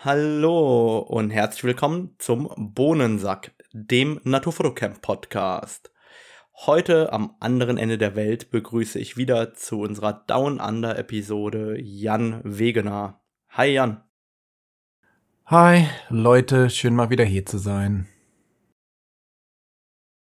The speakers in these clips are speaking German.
Hallo und herzlich willkommen zum Bohnensack, dem Naturfotocamp Podcast. Heute am anderen Ende der Welt begrüße ich wieder zu unserer Down Under Episode Jan Wegener. Hi Jan. Hi Leute, schön mal wieder hier zu sein.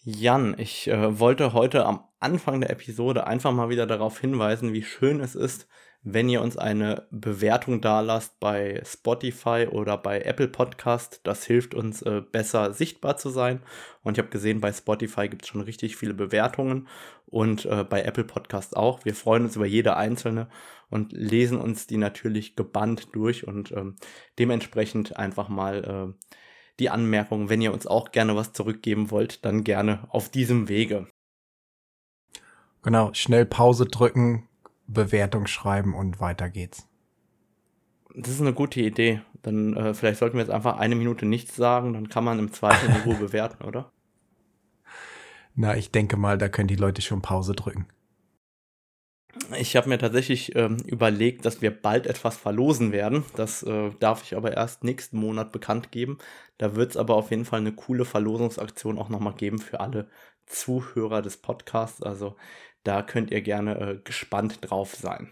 Jan, ich äh, wollte heute am Anfang der Episode einfach mal wieder darauf hinweisen, wie schön es ist, wenn ihr uns eine Bewertung dalasst bei Spotify oder bei Apple Podcast. Das hilft uns äh, besser sichtbar zu sein. Und ich habe gesehen, bei Spotify gibt es schon richtig viele Bewertungen und äh, bei Apple Podcast auch. Wir freuen uns über jede einzelne und lesen uns die natürlich gebannt durch und ähm, dementsprechend einfach mal äh, die Anmerkung, wenn ihr uns auch gerne was zurückgeben wollt, dann gerne auf diesem Wege. Genau, schnell Pause drücken, Bewertung schreiben und weiter geht's. Das ist eine gute Idee. Dann äh, vielleicht sollten wir jetzt einfach eine Minute nichts sagen, dann kann man im zweiten Niveau bewerten, oder? Na, ich denke mal, da können die Leute schon Pause drücken. Ich habe mir tatsächlich ähm, überlegt, dass wir bald etwas verlosen werden. Das äh, darf ich aber erst nächsten Monat bekannt geben. Da wird es aber auf jeden Fall eine coole Verlosungsaktion auch nochmal geben für alle Zuhörer des Podcasts. Also da könnt ihr gerne äh, gespannt drauf sein.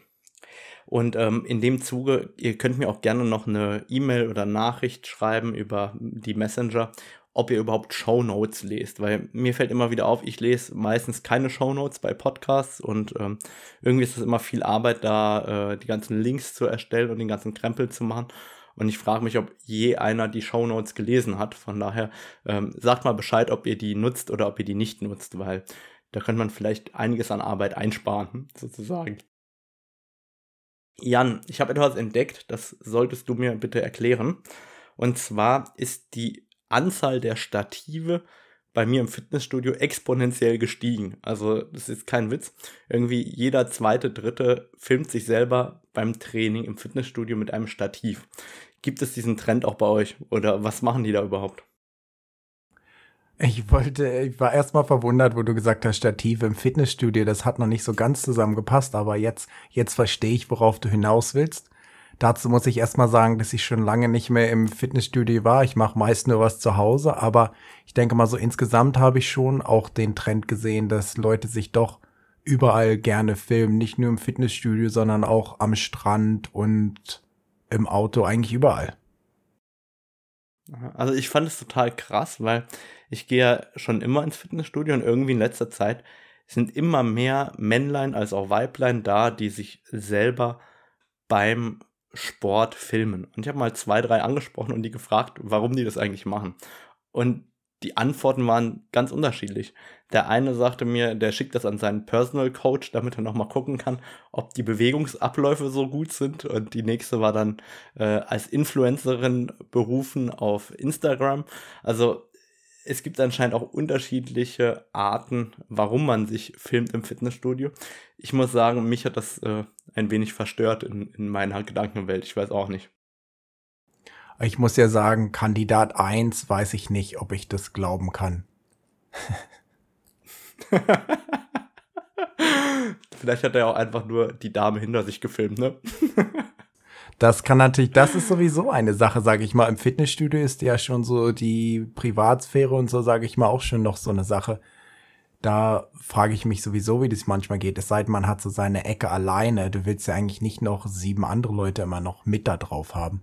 Und ähm, in dem Zuge, ihr könnt mir auch gerne noch eine E-Mail oder Nachricht schreiben über die Messenger, ob ihr überhaupt Shownotes lest, weil mir fällt immer wieder auf, ich lese meistens keine Shownotes bei Podcasts und ähm, irgendwie ist es immer viel Arbeit, da äh, die ganzen Links zu erstellen und den ganzen Krempel zu machen. Und ich frage mich, ob je einer die Shownotes gelesen hat. Von daher ähm, sagt mal Bescheid, ob ihr die nutzt oder ob ihr die nicht nutzt, weil da könnte man vielleicht einiges an Arbeit einsparen, sozusagen. Jan, ich habe etwas entdeckt, das solltest du mir bitte erklären. Und zwar ist die Anzahl der Stative bei mir im Fitnessstudio exponentiell gestiegen. Also, das ist kein Witz. Irgendwie jeder zweite, dritte filmt sich selber beim Training im Fitnessstudio mit einem Stativ. Gibt es diesen Trend auch bei euch? Oder was machen die da überhaupt? Ich wollte, ich war erstmal verwundert, wo du gesagt hast, Stative im Fitnessstudio, das hat noch nicht so ganz zusammengepasst, aber jetzt, jetzt verstehe ich, worauf du hinaus willst. Dazu muss ich erstmal sagen, dass ich schon lange nicht mehr im Fitnessstudio war. Ich mache meist nur was zu Hause, aber ich denke mal so insgesamt habe ich schon auch den Trend gesehen, dass Leute sich doch überall gerne filmen, nicht nur im Fitnessstudio, sondern auch am Strand und im Auto, eigentlich überall. Also ich fand es total krass, weil ich gehe ja schon immer ins Fitnessstudio und irgendwie in letzter Zeit sind immer mehr Männlein als auch Weiblein da, die sich selber beim Sport filmen. Und ich habe mal zwei, drei angesprochen und die gefragt, warum die das eigentlich machen. Und die Antworten waren ganz unterschiedlich. Der eine sagte mir, der schickt das an seinen Personal Coach, damit er nochmal gucken kann, ob die Bewegungsabläufe so gut sind. Und die nächste war dann äh, als Influencerin berufen auf Instagram. Also es gibt anscheinend auch unterschiedliche Arten, warum man sich filmt im Fitnessstudio. Ich muss sagen, mich hat das äh, ein wenig verstört in, in meiner Gedankenwelt. Ich weiß auch nicht. Ich muss ja sagen, Kandidat 1 weiß ich nicht, ob ich das glauben kann. Vielleicht hat er auch einfach nur die Dame hinter sich gefilmt, ne? Das kann natürlich, das ist sowieso eine Sache, sage ich mal. Im Fitnessstudio ist ja schon so die Privatsphäre und so, sage ich mal, auch schon noch so eine Sache. Da frage ich mich sowieso, wie das manchmal geht. Es sei denn, man hat so seine Ecke alleine. Du willst ja eigentlich nicht noch sieben andere Leute immer noch mit da drauf haben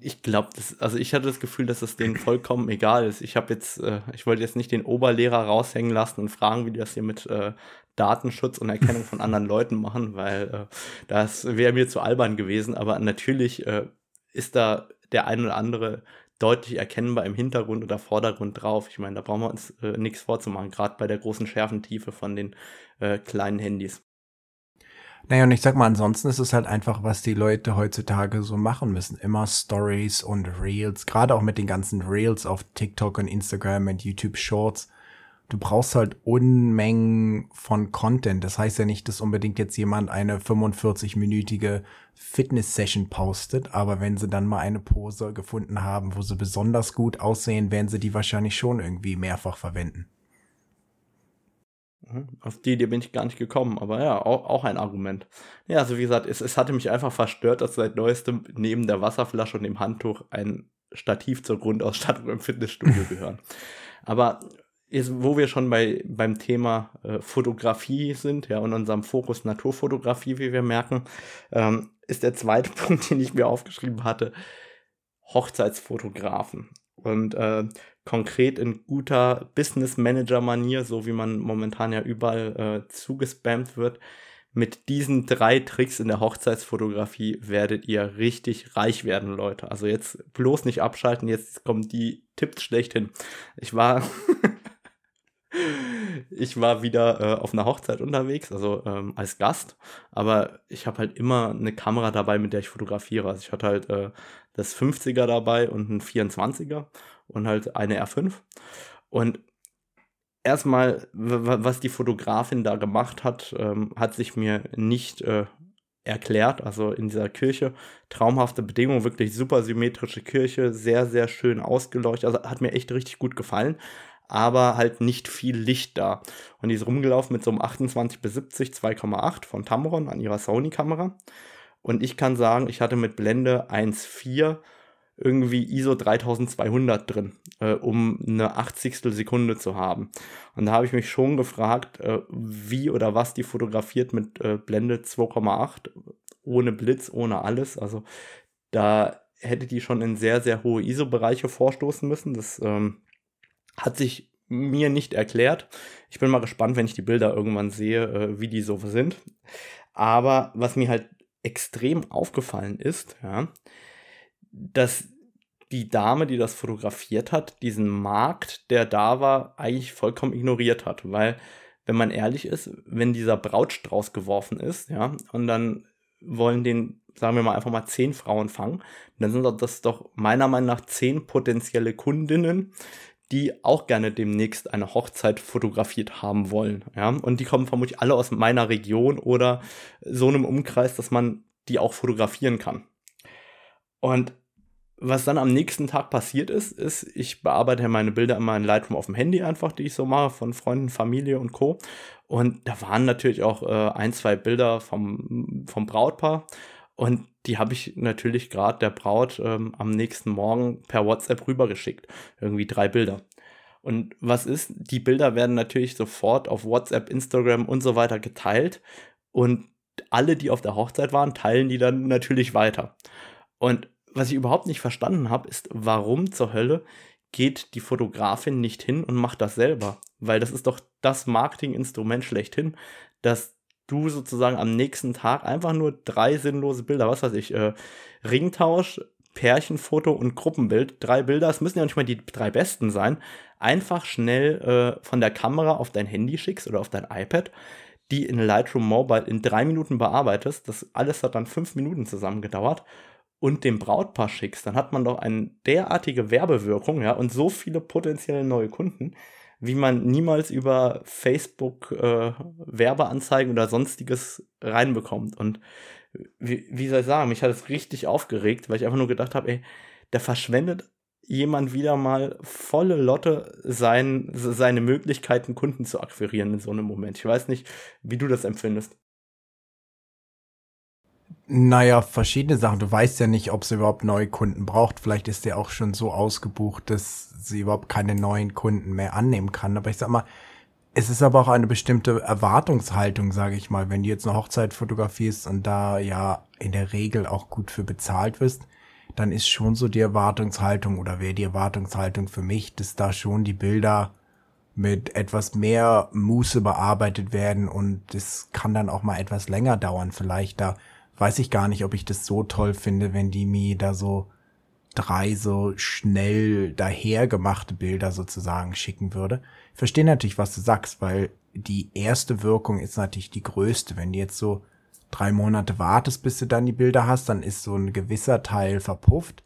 ich glaube, also ich hatte das Gefühl, dass es denen vollkommen egal ist. Ich habe jetzt, äh, ich wollte jetzt nicht den Oberlehrer raushängen lassen und fragen, wie das hier mit äh, Datenschutz und Erkennung von anderen Leuten machen, weil äh, das wäre mir zu albern gewesen. Aber natürlich äh, ist da der ein oder andere deutlich erkennbar im Hintergrund oder Vordergrund drauf. Ich meine, da brauchen wir uns äh, nichts vorzumachen, gerade bei der großen Schärfentiefe von den äh, kleinen Handys. Naja, und ich sag mal, ansonsten ist es halt einfach, was die Leute heutzutage so machen müssen. Immer Stories und Reels, gerade auch mit den ganzen Reels auf TikTok und Instagram und YouTube Shorts. Du brauchst halt Unmengen von Content. Das heißt ja nicht, dass unbedingt jetzt jemand eine 45-minütige Fitness-Session postet, aber wenn sie dann mal eine Pose gefunden haben, wo sie besonders gut aussehen, werden sie die wahrscheinlich schon irgendwie mehrfach verwenden. Mhm. Auf die Idee bin ich gar nicht gekommen, aber ja, auch, auch ein Argument. Ja, also wie gesagt, es, es hatte mich einfach verstört, dass seit neuestem neben der Wasserflasche und dem Handtuch ein Stativ zur Grundausstattung im Fitnessstudio gehören. Aber jetzt, wo wir schon bei, beim Thema äh, Fotografie sind, ja, und unserem Fokus Naturfotografie, wie wir merken, ähm, ist der zweite Punkt, den ich mir aufgeschrieben hatte, Hochzeitsfotografen. Und äh, konkret in guter Business Manager Manier, so wie man momentan ja überall äh, zugespammt wird. Mit diesen drei Tricks in der Hochzeitsfotografie werdet ihr richtig reich werden, Leute. Also jetzt bloß nicht abschalten, jetzt kommen die Tipps schlechthin. Ich war ich war wieder äh, auf einer Hochzeit unterwegs, also ähm, als Gast, aber ich habe halt immer eine Kamera dabei, mit der ich fotografiere. Also ich hatte halt äh, das 50er dabei und ein 24er und halt eine R5. Und erstmal, was die Fotografin da gemacht hat, ähm, hat sich mir nicht äh, erklärt. Also in dieser Kirche, traumhafte Bedingungen, wirklich super symmetrische Kirche, sehr, sehr schön ausgeleuchtet. Also hat mir echt richtig gut gefallen, aber halt nicht viel Licht da. Und die ist rumgelaufen mit so einem 28 bis 70 2,8 von Tamron an ihrer Sony-Kamera. Und ich kann sagen, ich hatte mit Blende 1,4 irgendwie ISO 3200 drin, äh, um eine 80. Sekunde zu haben. Und da habe ich mich schon gefragt, äh, wie oder was die fotografiert mit äh, Blende 2,8, ohne Blitz, ohne alles. Also da hätte die schon in sehr, sehr hohe ISO-Bereiche vorstoßen müssen. Das ähm, hat sich mir nicht erklärt. Ich bin mal gespannt, wenn ich die Bilder irgendwann sehe, äh, wie die so sind. Aber was mir halt extrem aufgefallen ist, ja, dass die Dame, die das fotografiert hat, diesen Markt, der da war, eigentlich vollkommen ignoriert hat. Weil, wenn man ehrlich ist, wenn dieser Brautstrauß geworfen ist, ja, und dann wollen den, sagen wir mal, einfach mal zehn Frauen fangen, dann sind das doch meiner Meinung nach zehn potenzielle Kundinnen, die auch gerne demnächst eine Hochzeit fotografiert haben wollen. Ja? Und die kommen vermutlich alle aus meiner Region oder so einem Umkreis, dass man die auch fotografieren kann. Und was dann am nächsten Tag passiert ist, ist, ich bearbeite meine Bilder immer in Lightroom auf dem Handy einfach, die ich so mache, von Freunden, Familie und Co. Und da waren natürlich auch äh, ein, zwei Bilder vom, vom Brautpaar. Und die habe ich natürlich gerade der Braut ähm, am nächsten Morgen per WhatsApp rübergeschickt. Irgendwie drei Bilder. Und was ist? Die Bilder werden natürlich sofort auf WhatsApp, Instagram und so weiter geteilt. Und alle, die auf der Hochzeit waren, teilen die dann natürlich weiter. Und was ich überhaupt nicht verstanden habe, ist, warum zur Hölle geht die Fotografin nicht hin und macht das selber? Weil das ist doch das Marketinginstrument schlechthin, dass du sozusagen am nächsten Tag einfach nur drei sinnlose Bilder, was weiß ich, äh, Ringtausch, Pärchenfoto und Gruppenbild, drei Bilder, es müssen ja nicht mal die drei besten sein, einfach schnell äh, von der Kamera auf dein Handy schickst oder auf dein iPad, die in Lightroom Mobile in drei Minuten bearbeitest. Das alles hat dann fünf Minuten zusammen gedauert und dem Brautpaar schickst, dann hat man doch eine derartige Werbewirkung, ja, und so viele potenzielle neue Kunden, wie man niemals über Facebook äh, Werbeanzeigen oder sonstiges reinbekommt. Und wie, wie soll ich sagen, mich hat es richtig aufgeregt, weil ich einfach nur gedacht habe, ey, da verschwendet jemand wieder mal volle Lotte sein, seine Möglichkeiten, Kunden zu akquirieren in so einem Moment. Ich weiß nicht, wie du das empfindest. Naja, verschiedene Sachen. Du weißt ja nicht, ob sie überhaupt neue Kunden braucht. Vielleicht ist der auch schon so ausgebucht, dass sie überhaupt keine neuen Kunden mehr annehmen kann. Aber ich sag mal, es ist aber auch eine bestimmte Erwartungshaltung, sage ich mal. Wenn du jetzt eine Hochzeit fotografierst und da ja in der Regel auch gut für bezahlt wirst, dann ist schon so die Erwartungshaltung oder wäre die Erwartungshaltung für mich, dass da schon die Bilder mit etwas mehr Muße bearbeitet werden und das kann dann auch mal etwas länger dauern. Vielleicht da weiß ich gar nicht, ob ich das so toll finde, wenn die mir da so drei so schnell dahergemachte Bilder sozusagen schicken würde. Ich verstehe natürlich, was du sagst, weil die erste Wirkung ist natürlich die größte. Wenn du jetzt so drei Monate wartest, bis du dann die Bilder hast, dann ist so ein gewisser Teil verpufft.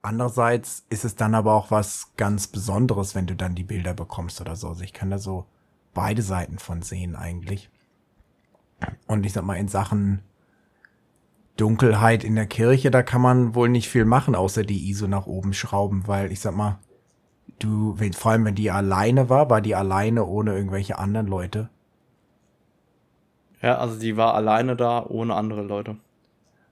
Andererseits ist es dann aber auch was ganz Besonderes, wenn du dann die Bilder bekommst oder so. Also ich kann da so beide Seiten von sehen eigentlich. Und ich sag mal, in Sachen Dunkelheit in der Kirche, da kann man wohl nicht viel machen, außer die ISO nach oben schrauben, weil ich sag mal, du, wenn, vor allem wenn die alleine war, war die alleine ohne irgendwelche anderen Leute? Ja, also die war alleine da, ohne andere Leute.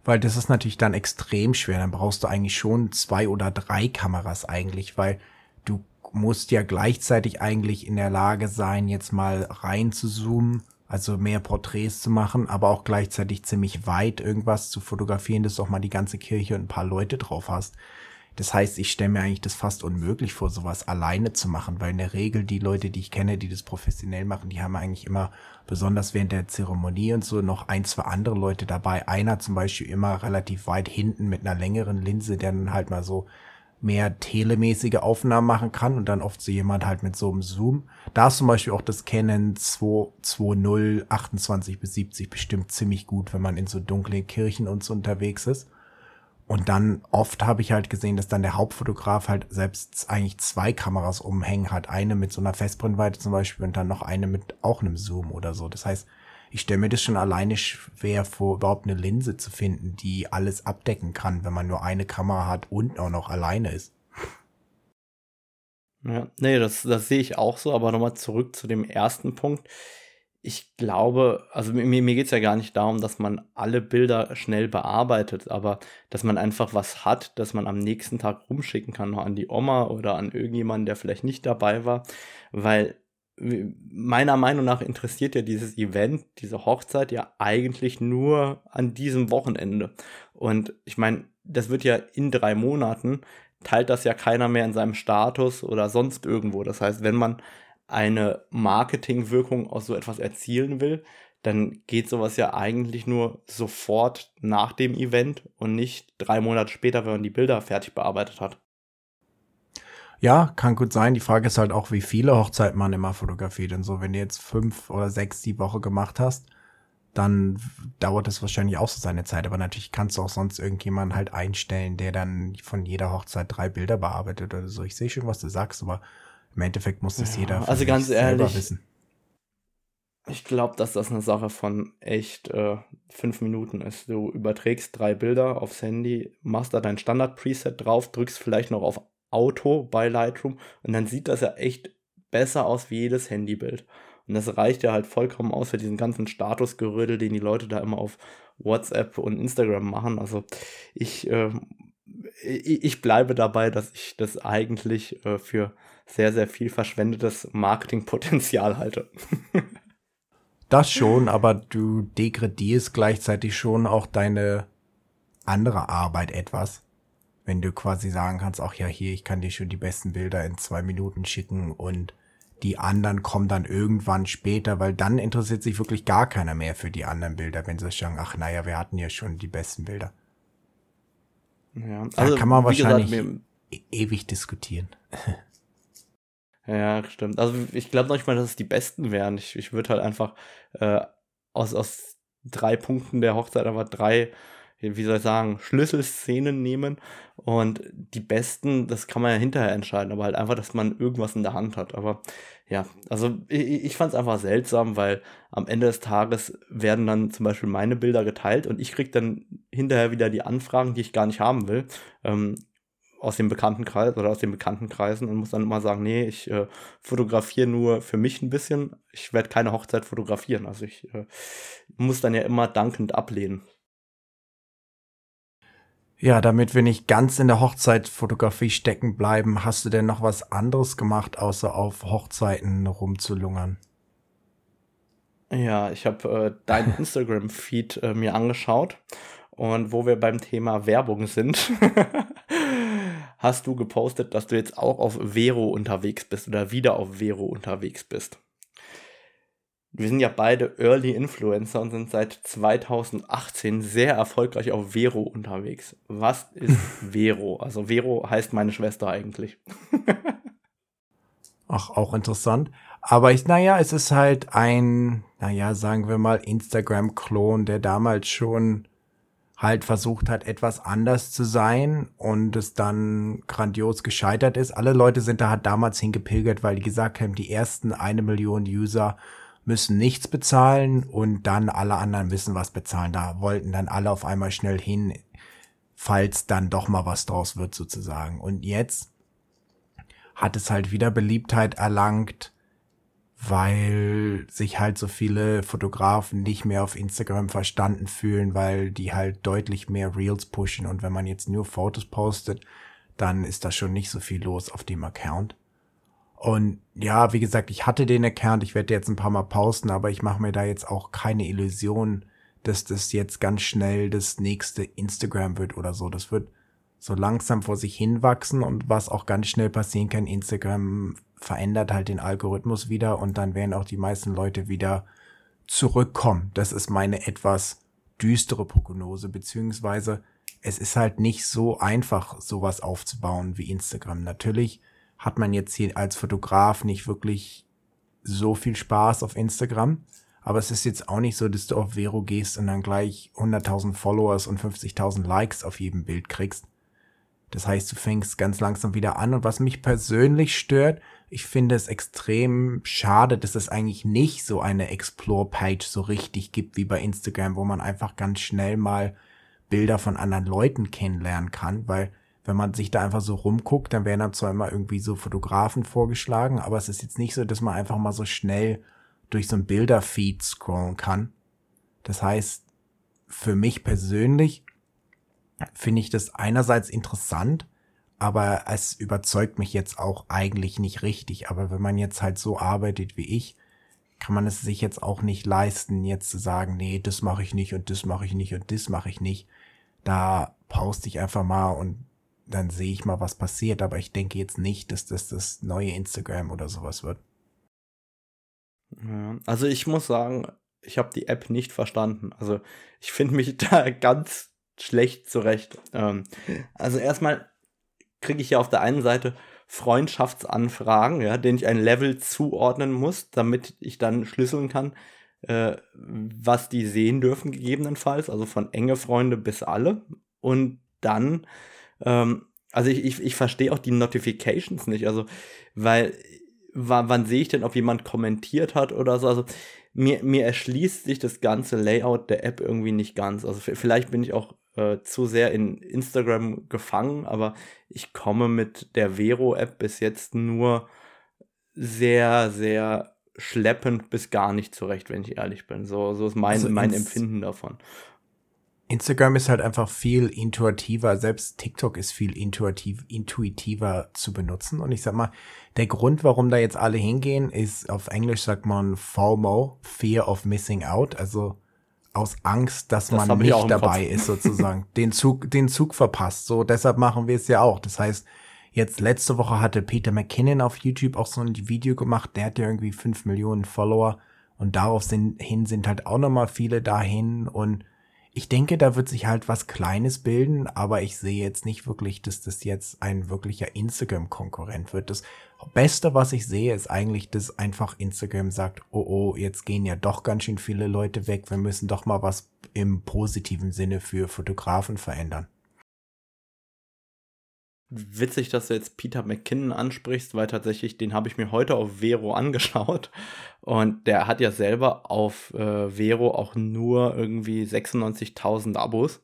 Weil das ist natürlich dann extrem schwer. Dann brauchst du eigentlich schon zwei oder drei Kameras eigentlich, weil du musst ja gleichzeitig eigentlich in der Lage sein, jetzt mal rein zu zoomen, also mehr Porträts zu machen, aber auch gleichzeitig ziemlich weit irgendwas zu fotografieren, dass du auch mal die ganze Kirche und ein paar Leute drauf hast. Das heißt, ich stelle mir eigentlich das fast unmöglich vor, sowas alleine zu machen, weil in der Regel die Leute, die ich kenne, die das professionell machen, die haben eigentlich immer, besonders während der Zeremonie und so, noch ein, zwei andere Leute dabei. Einer zum Beispiel immer relativ weit hinten mit einer längeren Linse, der dann halt mal so mehr telemäßige Aufnahmen machen kann und dann oft so jemand halt mit so einem Zoom. Da ist zum Beispiel auch das Canon 220 28 bis 70 bestimmt ziemlich gut, wenn man in so dunklen Kirchen und so unterwegs ist. Und dann oft habe ich halt gesehen, dass dann der Hauptfotograf halt selbst eigentlich zwei Kameras umhängen hat. Eine mit so einer Festbrennweite zum Beispiel und dann noch eine mit auch einem Zoom oder so. Das heißt, ich stelle mir das schon alleine schwer vor, überhaupt eine Linse zu finden, die alles abdecken kann, wenn man nur eine Kamera hat und auch noch alleine ist. Ja, nee, das, das sehe ich auch so, aber nochmal zurück zu dem ersten Punkt ich glaube, also mir, mir geht es ja gar nicht darum, dass man alle Bilder schnell bearbeitet, aber dass man einfach was hat, dass man am nächsten Tag rumschicken kann, noch an die Oma oder an irgendjemanden, der vielleicht nicht dabei war, weil meiner Meinung nach interessiert ja dieses Event, diese Hochzeit ja eigentlich nur an diesem Wochenende. Und ich meine, das wird ja in drei Monaten, teilt das ja keiner mehr in seinem Status oder sonst irgendwo. Das heißt, wenn man eine Marketingwirkung aus so etwas erzielen will, dann geht sowas ja eigentlich nur sofort nach dem Event und nicht drei Monate später, wenn man die Bilder fertig bearbeitet hat. Ja, kann gut sein. Die Frage ist halt auch, wie viele Hochzeiten man immer fotografiert. Und so, wenn du jetzt fünf oder sechs die Woche gemacht hast, dann dauert das wahrscheinlich auch so seine Zeit. Aber natürlich kannst du auch sonst irgendjemanden halt einstellen, der dann von jeder Hochzeit drei Bilder bearbeitet oder so. Ich sehe schon, was du sagst, aber im Endeffekt muss das ja, jeder also ganz ehrlich, wissen. Ich glaube, dass das eine Sache von echt äh, fünf Minuten ist. Du überträgst drei Bilder aufs Handy, machst da dein Standard-Preset drauf, drückst vielleicht noch auf Auto bei Lightroom und dann sieht das ja echt besser aus wie jedes Handybild. Und das reicht ja halt vollkommen aus für diesen ganzen Statusgerödel, den die Leute da immer auf WhatsApp und Instagram machen. Also ich, äh, ich bleibe dabei, dass ich das eigentlich äh, für sehr, sehr viel verschwendetes Marketingpotenzial halte. das schon, aber du degradierst gleichzeitig schon auch deine andere Arbeit etwas. Wenn du quasi sagen kannst, ach ja, hier, ich kann dir schon die besten Bilder in zwei Minuten schicken und die anderen kommen dann irgendwann später, weil dann interessiert sich wirklich gar keiner mehr für die anderen Bilder, wenn sie sagen, ach naja, wir hatten ja schon die besten Bilder. Ja, also da kann man wahrscheinlich gesagt, e ewig diskutieren. Ja, stimmt. Also ich glaube noch nicht mal, dass es die besten wären. Ich, ich würde halt einfach äh, aus, aus drei Punkten der Hochzeit aber drei, wie soll ich sagen, Schlüsselszenen nehmen. Und die besten, das kann man ja hinterher entscheiden, aber halt einfach, dass man irgendwas in der Hand hat. Aber ja, also ich, ich fand es einfach seltsam, weil am Ende des Tages werden dann zum Beispiel meine Bilder geteilt und ich kriege dann hinterher wieder die Anfragen, die ich gar nicht haben will. Ähm, aus dem Bekanntenkreis oder aus den Bekanntenkreisen und muss dann immer sagen, nee, ich äh, fotografiere nur für mich ein bisschen. Ich werde keine Hochzeit fotografieren. Also ich äh, muss dann ja immer dankend ablehnen. Ja, damit wir nicht ganz in der Hochzeitfotografie stecken bleiben, hast du denn noch was anderes gemacht, außer auf Hochzeiten rumzulungern? Ja, ich habe äh, deinen Instagram-Feed äh, mir angeschaut und wo wir beim Thema Werbung sind, hast du gepostet, dass du jetzt auch auf Vero unterwegs bist oder wieder auf Vero unterwegs bist. Wir sind ja beide Early Influencer und sind seit 2018 sehr erfolgreich auf Vero unterwegs. Was ist Vero? Also Vero heißt meine Schwester eigentlich. Ach, auch interessant. Aber ich, naja, es ist halt ein, naja, sagen wir mal, Instagram-Klon, der damals schon halt versucht hat, etwas anders zu sein und es dann grandios gescheitert ist. Alle Leute sind da halt damals hingepilgert, weil die gesagt haben, die ersten eine Million User müssen nichts bezahlen und dann alle anderen müssen was bezahlen. Da wollten dann alle auf einmal schnell hin, falls dann doch mal was draus wird sozusagen. Und jetzt hat es halt wieder Beliebtheit erlangt, weil sich halt so viele Fotografen nicht mehr auf Instagram verstanden fühlen, weil die halt deutlich mehr Reels pushen und wenn man jetzt nur Fotos postet, dann ist da schon nicht so viel los auf dem Account. Und ja, wie gesagt, ich hatte den Account, ich werde jetzt ein paar Mal posten, aber ich mache mir da jetzt auch keine Illusion, dass das jetzt ganz schnell das nächste Instagram wird oder so. Das wird so langsam vor sich hinwachsen und was auch ganz schnell passieren kann, Instagram verändert halt den Algorithmus wieder und dann werden auch die meisten Leute wieder zurückkommen. Das ist meine etwas düstere Prognose, beziehungsweise es ist halt nicht so einfach, sowas aufzubauen wie Instagram. Natürlich hat man jetzt hier als Fotograf nicht wirklich so viel Spaß auf Instagram. Aber es ist jetzt auch nicht so, dass du auf Vero gehst und dann gleich 100.000 Followers und 50.000 Likes auf jedem Bild kriegst. Das heißt, du fängst ganz langsam wieder an. Und was mich persönlich stört, ich finde es extrem schade, dass es eigentlich nicht so eine Explore-Page so richtig gibt wie bei Instagram, wo man einfach ganz schnell mal Bilder von anderen Leuten kennenlernen kann, weil wenn man sich da einfach so rumguckt, dann werden dann zwar immer irgendwie so Fotografen vorgeschlagen, aber es ist jetzt nicht so, dass man einfach mal so schnell durch so ein Bilderfeed scrollen kann. Das heißt, für mich persönlich finde ich das einerseits interessant, aber es überzeugt mich jetzt auch eigentlich nicht richtig. Aber wenn man jetzt halt so arbeitet wie ich, kann man es sich jetzt auch nicht leisten, jetzt zu sagen, nee, das mache ich nicht und das mache ich nicht und das mache ich nicht. Da poste ich einfach mal und dann sehe ich mal, was passiert. Aber ich denke jetzt nicht, dass das das neue Instagram oder sowas wird. Also ich muss sagen, ich habe die App nicht verstanden. Also ich finde mich da ganz schlecht zurecht. Ähm, also erstmal kriege ich ja auf der einen Seite Freundschaftsanfragen, ja, denen ich ein Level zuordnen muss, damit ich dann schlüsseln kann, äh, was die sehen dürfen, gegebenenfalls, also von enge Freunde bis alle. Und dann, ähm, also ich, ich, ich verstehe auch die Notifications nicht, also, weil, wann sehe ich denn, ob jemand kommentiert hat oder so, also mir, mir erschließt sich das ganze Layout der App irgendwie nicht ganz. Also vielleicht bin ich auch äh, zu sehr in Instagram gefangen, aber ich komme mit der Vero-App bis jetzt nur sehr, sehr schleppend bis gar nicht zurecht, wenn ich ehrlich bin. So, so ist mein, also mein Empfinden davon. Instagram ist halt einfach viel intuitiver, selbst TikTok ist viel intuitiv, intuitiver zu benutzen. Und ich sag mal, der Grund, warum da jetzt alle hingehen, ist auf Englisch sagt man FOMO, Fear of Missing Out. Also aus Angst, dass das man nicht dabei Kopf. ist, sozusagen, den Zug, den Zug verpasst. So, deshalb machen wir es ja auch. Das heißt, jetzt letzte Woche hatte Peter McKinnon auf YouTube auch so ein Video gemacht, der hat ja irgendwie fünf Millionen Follower und darauf sind, hin sind halt auch nochmal viele dahin und ich denke, da wird sich halt was Kleines bilden, aber ich sehe jetzt nicht wirklich, dass das jetzt ein wirklicher Instagram-Konkurrent wird. Das Beste, was ich sehe, ist eigentlich, dass einfach Instagram sagt, oh oh, jetzt gehen ja doch ganz schön viele Leute weg, wir müssen doch mal was im positiven Sinne für Fotografen verändern. Witzig, dass du jetzt Peter McKinnon ansprichst, weil tatsächlich den habe ich mir heute auf Vero angeschaut und der hat ja selber auf äh, Vero auch nur irgendwie 96.000 Abos.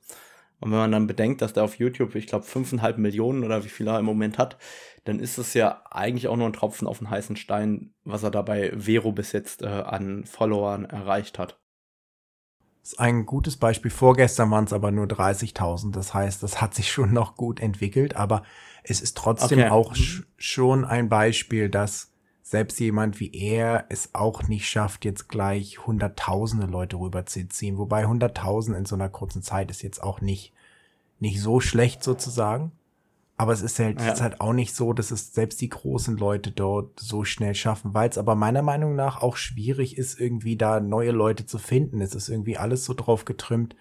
Und wenn man dann bedenkt, dass der auf YouTube, ich glaube, 5,5 Millionen oder wie viel er im Moment hat, dann ist es ja eigentlich auch nur ein Tropfen auf den heißen Stein, was er da bei Vero bis jetzt äh, an Followern erreicht hat. Ist ein gutes Beispiel. Vorgestern waren es aber nur 30.000. Das heißt, das hat sich schon noch gut entwickelt. Aber es ist trotzdem okay. auch sch schon ein Beispiel, dass selbst jemand wie er es auch nicht schafft, jetzt gleich hunderttausende Leute rüberzuziehen. Wobei hunderttausend in so einer kurzen Zeit ist jetzt auch nicht, nicht so schlecht sozusagen. Aber es ist halt, ja. ist halt auch nicht so, dass es selbst die großen Leute dort so schnell schaffen, weil es aber meiner Meinung nach auch schwierig ist, irgendwie da neue Leute zu finden. Es ist irgendwie alles so drauf getrimmt,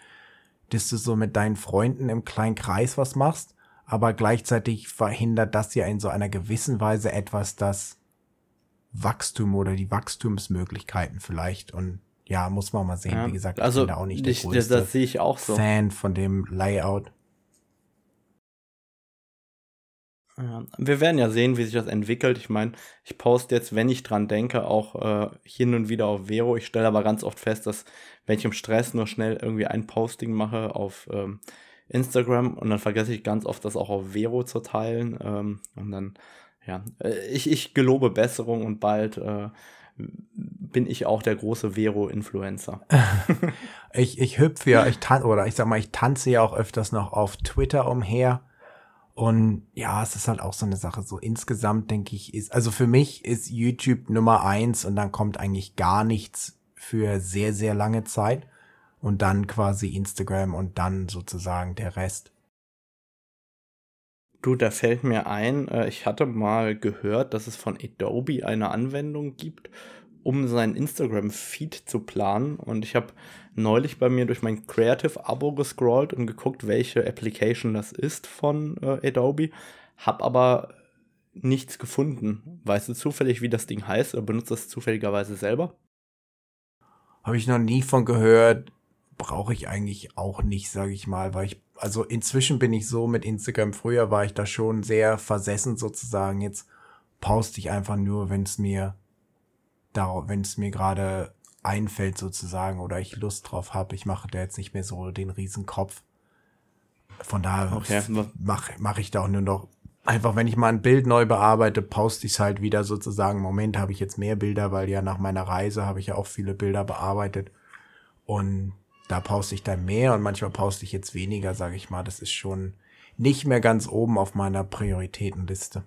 dass du so mit deinen Freunden im kleinen Kreis was machst, aber gleichzeitig verhindert das ja in so einer gewissen Weise etwas, das Wachstum oder die Wachstumsmöglichkeiten vielleicht und ja, muss man mal sehen. Ja, Wie gesagt, also, ich bin da auch nicht der größte das, das sehe ich auch so. Fan von dem Layout. Ja, wir werden ja sehen, wie sich das entwickelt. Ich meine, ich poste jetzt, wenn ich dran denke, auch äh, hin und wieder auf Vero. Ich stelle aber ganz oft fest, dass wenn ich im Stress nur schnell irgendwie ein Posting mache auf ähm, Instagram und dann vergesse ich ganz oft, das auch auf Vero zu teilen. Ähm, und dann ja, äh, ich, ich gelobe Besserung und bald äh, bin ich auch der große Vero-Influencer. ich, ich hüpfe ja, ich tanze, oder ich sag mal, ich tanze ja auch öfters noch auf Twitter umher. Und ja, es ist halt auch so eine Sache. So insgesamt denke ich, ist, also für mich ist YouTube Nummer eins und dann kommt eigentlich gar nichts für sehr, sehr lange Zeit. Und dann quasi Instagram und dann sozusagen der Rest. Du, da fällt mir ein, äh, ich hatte mal gehört, dass es von Adobe eine Anwendung gibt, um seinen Instagram-Feed zu planen. Und ich habe neulich bei mir durch mein Creative-Abo gescrollt und geguckt, welche Application das ist von äh, Adobe. Hab aber nichts gefunden. Weißt du zufällig, wie das Ding heißt oder benutzt das zufälligerweise selber? Habe ich noch nie von gehört. Brauche ich eigentlich auch nicht, sage ich mal, weil ich also inzwischen bin ich so mit Instagram. Früher war ich da schon sehr versessen sozusagen. Jetzt poste ich einfach nur, wenn es mir wenn es mir gerade einfällt sozusagen oder ich Lust drauf habe. Ich mache da jetzt nicht mehr so den Riesenkopf. Von daher okay. mache mach ich da auch nur noch einfach, wenn ich mal ein Bild neu bearbeite, poste ich es halt wieder sozusagen. Im Moment habe ich jetzt mehr Bilder, weil ja nach meiner Reise habe ich ja auch viele Bilder bearbeitet. Und da poste ich dann mehr und manchmal poste ich jetzt weniger, sage ich mal. Das ist schon nicht mehr ganz oben auf meiner Prioritätenliste.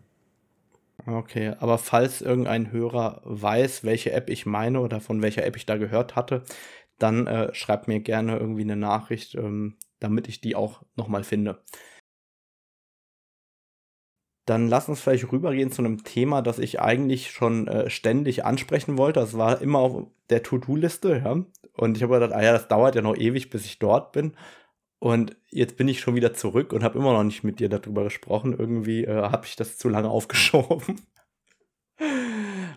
Okay, aber falls irgendein Hörer weiß, welche App ich meine oder von welcher App ich da gehört hatte, dann äh, schreibt mir gerne irgendwie eine Nachricht, ähm, damit ich die auch nochmal finde. Dann lass uns vielleicht rübergehen zu einem Thema, das ich eigentlich schon äh, ständig ansprechen wollte. Das war immer auf der To-Do-Liste, ja. Und ich habe gedacht, ah ja, das dauert ja noch ewig, bis ich dort bin. Und jetzt bin ich schon wieder zurück und habe immer noch nicht mit dir darüber gesprochen. Irgendwie äh, habe ich das zu lange aufgeschoben.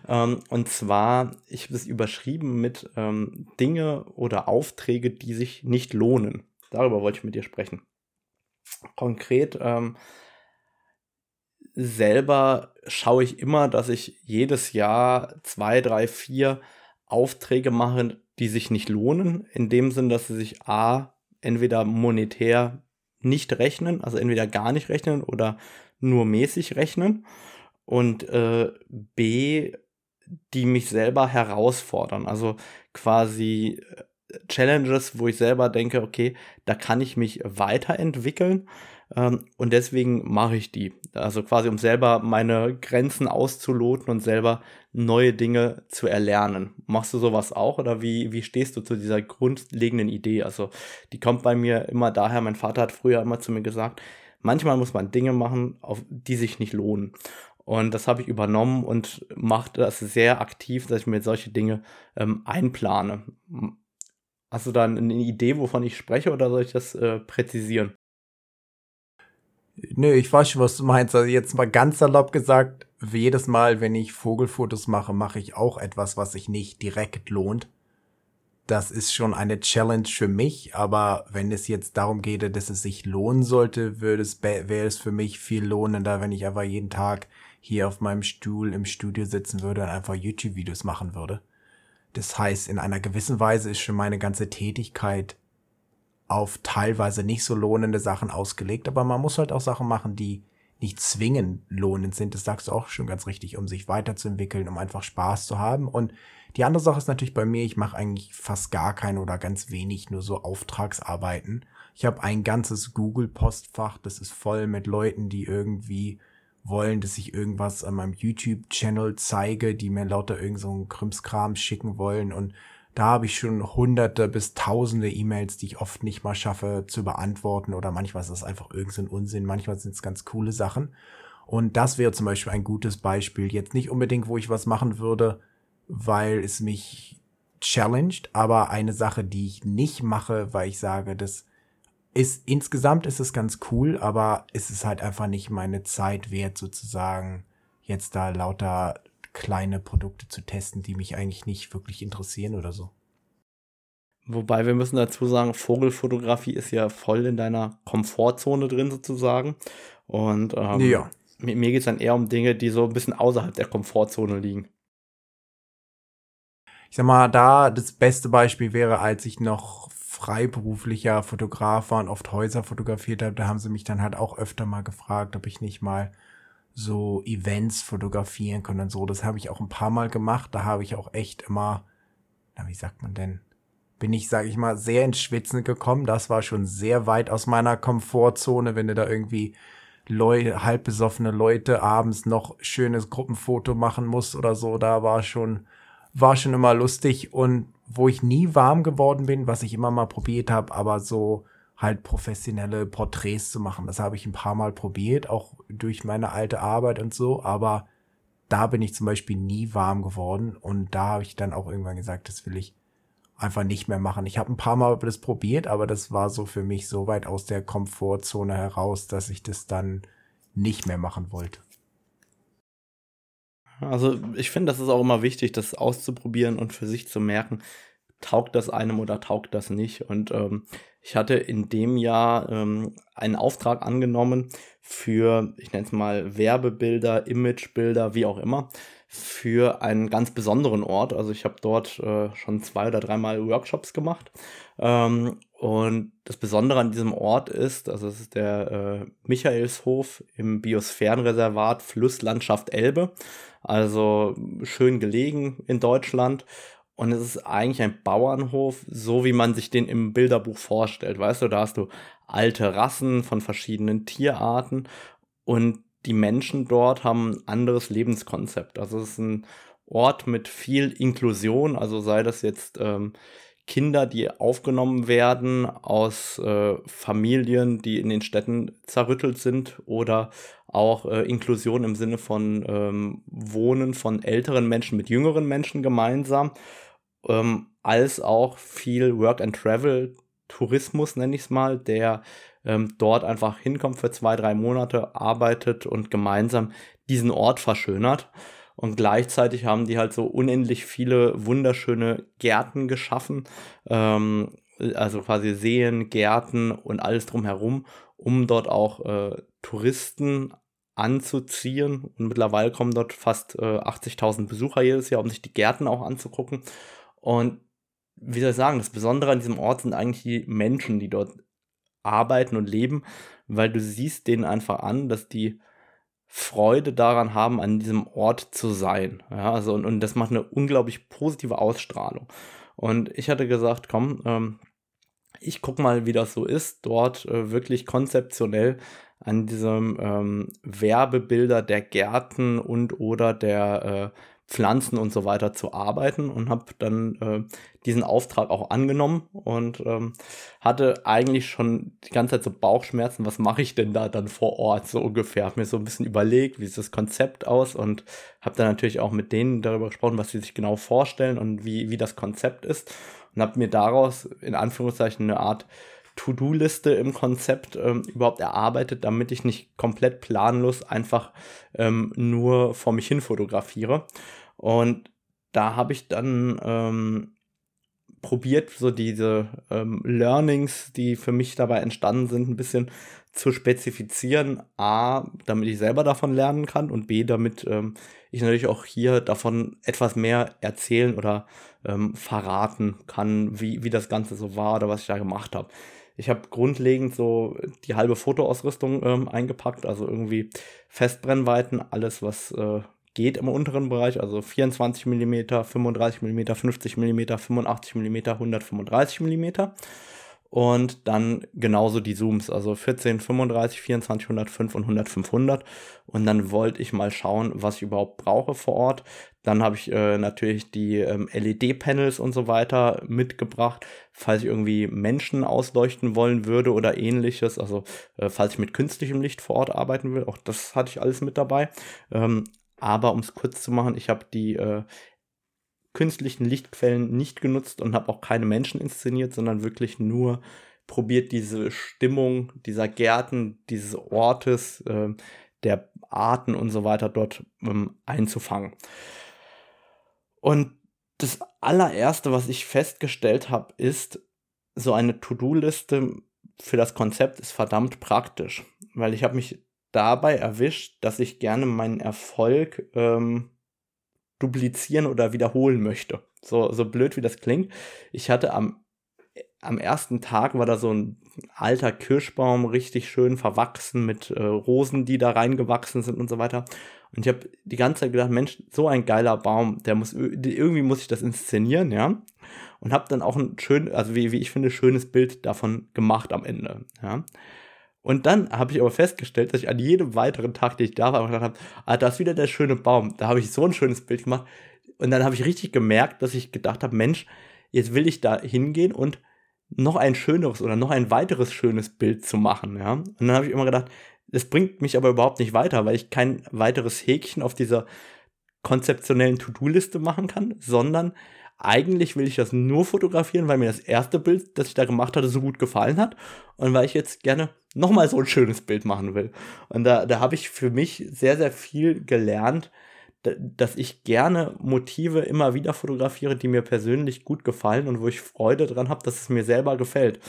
ähm, und zwar, ich habe es überschrieben mit ähm, Dinge oder Aufträge, die sich nicht lohnen. Darüber wollte ich mit dir sprechen. Konkret, ähm, selber schaue ich immer, dass ich jedes Jahr zwei, drei, vier Aufträge mache, die sich nicht lohnen, in dem Sinn, dass sie sich A, entweder monetär nicht rechnen, also entweder gar nicht rechnen oder nur mäßig rechnen. Und äh, B, die mich selber herausfordern, also quasi äh, Challenges, wo ich selber denke, okay, da kann ich mich weiterentwickeln ähm, und deswegen mache ich die. Also quasi, um selber meine Grenzen auszuloten und selber neue Dinge zu erlernen. Machst du sowas auch oder wie, wie stehst du zu dieser grundlegenden Idee? Also die kommt bei mir immer daher, mein Vater hat früher immer zu mir gesagt, manchmal muss man Dinge machen, auf die sich nicht lohnen. Und das habe ich übernommen und mache das sehr aktiv, dass ich mir solche Dinge ähm, einplane. Hast du da eine Idee, wovon ich spreche, oder soll ich das äh, präzisieren? Nö, ich weiß schon, was du meinst. Also jetzt mal ganz salopp gesagt, jedes Mal, wenn ich Vogelfotos mache, mache ich auch etwas, was sich nicht direkt lohnt. Das ist schon eine Challenge für mich, aber wenn es jetzt darum geht, dass es sich lohnen sollte, würde es, wäre es für mich viel lohnender, wenn ich einfach jeden Tag hier auf meinem Stuhl im Studio sitzen würde und einfach YouTube-Videos machen würde. Das heißt, in einer gewissen Weise ist schon meine ganze Tätigkeit auf teilweise nicht so lohnende Sachen ausgelegt, aber man muss halt auch Sachen machen, die nicht zwingend lohnend sind. Das sagst du auch schon ganz richtig, um sich weiterzuentwickeln, um einfach Spaß zu haben. Und die andere Sache ist natürlich bei mir, ich mache eigentlich fast gar keine oder ganz wenig, nur so Auftragsarbeiten. Ich habe ein ganzes Google-Postfach, das ist voll mit Leuten, die irgendwie wollen, dass ich irgendwas an meinem YouTube-Channel zeige, die mir lauter irgend so einen Krimskram schicken wollen und da habe ich schon hunderte bis tausende E-Mails, die ich oft nicht mal schaffe zu beantworten oder manchmal ist das einfach irgendein Unsinn, manchmal sind es ganz coole Sachen. Und das wäre zum Beispiel ein gutes Beispiel. Jetzt nicht unbedingt, wo ich was machen würde, weil es mich challenged, aber eine Sache, die ich nicht mache, weil ich sage, das ist insgesamt ist es ganz cool, aber es ist halt einfach nicht meine Zeit wert, sozusagen jetzt da lauter kleine Produkte zu testen, die mich eigentlich nicht wirklich interessieren oder so. Wobei wir müssen dazu sagen, Vogelfotografie ist ja voll in deiner Komfortzone drin sozusagen. Und ähm, ja. mir, mir geht es dann eher um Dinge, die so ein bisschen außerhalb der Komfortzone liegen. Ich sag mal, da das beste Beispiel wäre, als ich noch freiberuflicher Fotograf war und oft Häuser fotografiert habe, da haben sie mich dann halt auch öfter mal gefragt, ob ich nicht mal so Events fotografieren können und so. Das habe ich auch ein paar Mal gemacht. Da habe ich auch echt immer, na, wie sagt man denn? Bin ich, sage ich mal, sehr ins Schwitzen gekommen. Das war schon sehr weit aus meiner Komfortzone, wenn du da irgendwie Leute, halb besoffene Leute abends noch schönes Gruppenfoto machen musst oder so. Da war schon, war schon immer lustig und wo ich nie warm geworden bin, was ich immer mal probiert habe, aber so halt professionelle Porträts zu machen. Das habe ich ein paar Mal probiert, auch durch meine alte Arbeit und so, aber da bin ich zum Beispiel nie warm geworden und da habe ich dann auch irgendwann gesagt, das will ich einfach nicht mehr machen. Ich habe ein paar Mal das probiert, aber das war so für mich so weit aus der Komfortzone heraus, dass ich das dann nicht mehr machen wollte. Also ich finde, das ist auch immer wichtig, das auszuprobieren und für sich zu merken, taugt das einem oder taugt das nicht. Und ähm, ich hatte in dem Jahr ähm, einen Auftrag angenommen für, ich nenne es mal, Werbebilder, Imagebilder, wie auch immer, für einen ganz besonderen Ort. Also ich habe dort äh, schon zwei oder dreimal Workshops gemacht. Ähm, und das Besondere an diesem Ort ist, also es ist der äh, Michaelshof im Biosphärenreservat Flusslandschaft Elbe. Also schön gelegen in Deutschland und es ist eigentlich ein Bauernhof, so wie man sich den im Bilderbuch vorstellt. Weißt du, da hast du alte Rassen von verschiedenen Tierarten und die Menschen dort haben ein anderes Lebenskonzept. Also es ist ein Ort mit viel Inklusion, also sei das jetzt ähm, Kinder, die aufgenommen werden aus äh, Familien, die in den Städten zerrüttelt sind oder auch äh, Inklusion im Sinne von ähm, Wohnen von älteren Menschen mit jüngeren Menschen gemeinsam ähm, als auch viel Work and Travel Tourismus, nenne ich es mal, der ähm, dort einfach hinkommt für zwei, drei Monate, arbeitet und gemeinsam diesen Ort verschönert. Und gleichzeitig haben die halt so unendlich viele wunderschöne Gärten geschaffen, ähm, also quasi Seen, Gärten und alles drumherum, um dort auch äh, Touristen anzuziehen. Und mittlerweile kommen dort fast äh, 80.000 Besucher jedes Jahr, um sich die Gärten auch anzugucken. Und wie soll ich sagen, das Besondere an diesem Ort sind eigentlich die Menschen, die dort arbeiten und leben, weil du siehst denen einfach an, dass die Freude daran haben, an diesem Ort zu sein. Ja, also und, und das macht eine unglaublich positive Ausstrahlung. Und ich hatte gesagt, komm, ähm, ich guck mal, wie das so ist, dort äh, wirklich konzeptionell an diesem ähm, Werbebilder der Gärten und oder der äh, Pflanzen und so weiter zu arbeiten und habe dann äh, diesen Auftrag auch angenommen und ähm, hatte eigentlich schon die ganze Zeit so Bauchschmerzen, was mache ich denn da dann vor Ort so ungefähr. Habe mir so ein bisschen überlegt, wie sieht das Konzept aus und habe dann natürlich auch mit denen darüber gesprochen, was sie sich genau vorstellen und wie, wie das Konzept ist und habe mir daraus in Anführungszeichen eine Art To-Do-Liste im Konzept ähm, überhaupt erarbeitet, damit ich nicht komplett planlos einfach ähm, nur vor mich hin fotografiere. Und da habe ich dann ähm, probiert, so diese ähm, Learnings, die für mich dabei entstanden sind, ein bisschen zu spezifizieren. A, damit ich selber davon lernen kann und B, damit ähm, ich natürlich auch hier davon etwas mehr erzählen oder ähm, verraten kann, wie, wie das Ganze so war oder was ich da gemacht habe. Ich habe grundlegend so die halbe Fotoausrüstung ähm, eingepackt, also irgendwie Festbrennweiten, alles, was äh, geht im unteren Bereich, also 24 mm, 35 mm, 50 mm, 85 mm, 135 mm. Und dann genauso die Zooms, also 14, 35, 24, 105 und 100, 500. Und dann wollte ich mal schauen, was ich überhaupt brauche vor Ort. Dann habe ich äh, natürlich die ähm, LED-Panels und so weiter mitgebracht, falls ich irgendwie Menschen ausleuchten wollen würde oder ähnliches. Also äh, falls ich mit künstlichem Licht vor Ort arbeiten will, auch das hatte ich alles mit dabei. Ähm, aber um es kurz zu machen, ich habe die äh, künstlichen Lichtquellen nicht genutzt und habe auch keine Menschen inszeniert, sondern wirklich nur probiert, diese Stimmung dieser Gärten, dieses Ortes, äh, der Arten und so weiter dort ähm, einzufangen. Und das allererste, was ich festgestellt habe, ist, so eine To-Do-Liste für das Konzept ist verdammt praktisch, weil ich habe mich dabei erwischt, dass ich gerne meinen Erfolg ähm, duplizieren oder wiederholen möchte. So, so blöd wie das klingt. Ich hatte am, am ersten Tag war da so ein alter Kirschbaum, richtig schön verwachsen mit äh, Rosen, die da reingewachsen sind und so weiter. Und ich habe die ganze Zeit gedacht, Mensch, so ein geiler Baum, der muss irgendwie muss ich das inszenieren, ja. Und habe dann auch ein schön, also wie, wie ich finde, schönes Bild davon gemacht am Ende, ja. Und dann habe ich aber festgestellt, dass ich an jedem weiteren Tag, den ich da war, gedacht habe, ah, da ist wieder der schöne Baum. Da habe ich so ein schönes Bild gemacht. Und dann habe ich richtig gemerkt, dass ich gedacht habe, Mensch, jetzt will ich da hingehen und noch ein schöneres oder noch ein weiteres schönes Bild zu machen, ja. Und dann habe ich immer gedacht, das bringt mich aber überhaupt nicht weiter, weil ich kein weiteres Häkchen auf dieser konzeptionellen To-Do-Liste machen kann, sondern eigentlich will ich das nur fotografieren, weil mir das erste Bild, das ich da gemacht hatte, so gut gefallen hat und weil ich jetzt gerne nochmal so ein schönes Bild machen will. Und da, da habe ich für mich sehr, sehr viel gelernt, dass ich gerne Motive immer wieder fotografiere, die mir persönlich gut gefallen und wo ich Freude dran habe, dass es mir selber gefällt.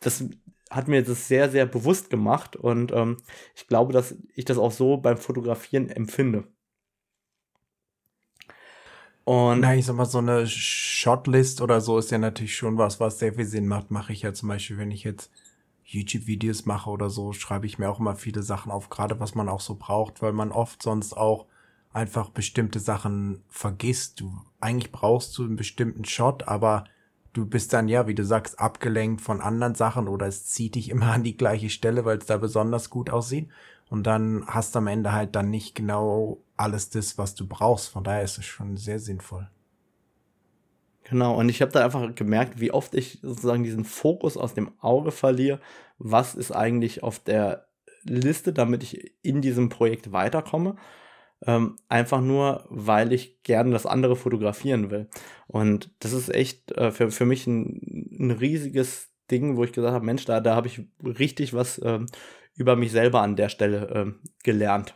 Das hat mir das sehr, sehr bewusst gemacht und ähm, ich glaube, dass ich das auch so beim Fotografieren empfinde. Und Na, ich sag mal, so eine Shotlist oder so ist ja natürlich schon was, was sehr viel Sinn macht. Mache ich ja zum Beispiel, wenn ich jetzt YouTube-Videos mache oder so, schreibe ich mir auch immer viele Sachen auf, gerade was man auch so braucht, weil man oft sonst auch einfach bestimmte Sachen vergisst. Du eigentlich brauchst du einen bestimmten Shot, aber du bist dann ja, wie du sagst, abgelenkt von anderen Sachen oder es zieht dich immer an die gleiche Stelle, weil es da besonders gut aussieht. Und dann hast du am Ende halt dann nicht genau alles das, was du brauchst. Von daher ist es schon sehr sinnvoll. Genau, und ich habe da einfach gemerkt, wie oft ich sozusagen diesen Fokus aus dem Auge verliere. Was ist eigentlich auf der Liste, damit ich in diesem Projekt weiterkomme? ähm, einfach nur, weil ich gerne das andere fotografieren will. Und das ist echt äh, für, für mich ein, ein riesiges Ding, wo ich gesagt habe, Mensch, da, da habe ich richtig was ähm, über mich selber an der Stelle ähm, gelernt.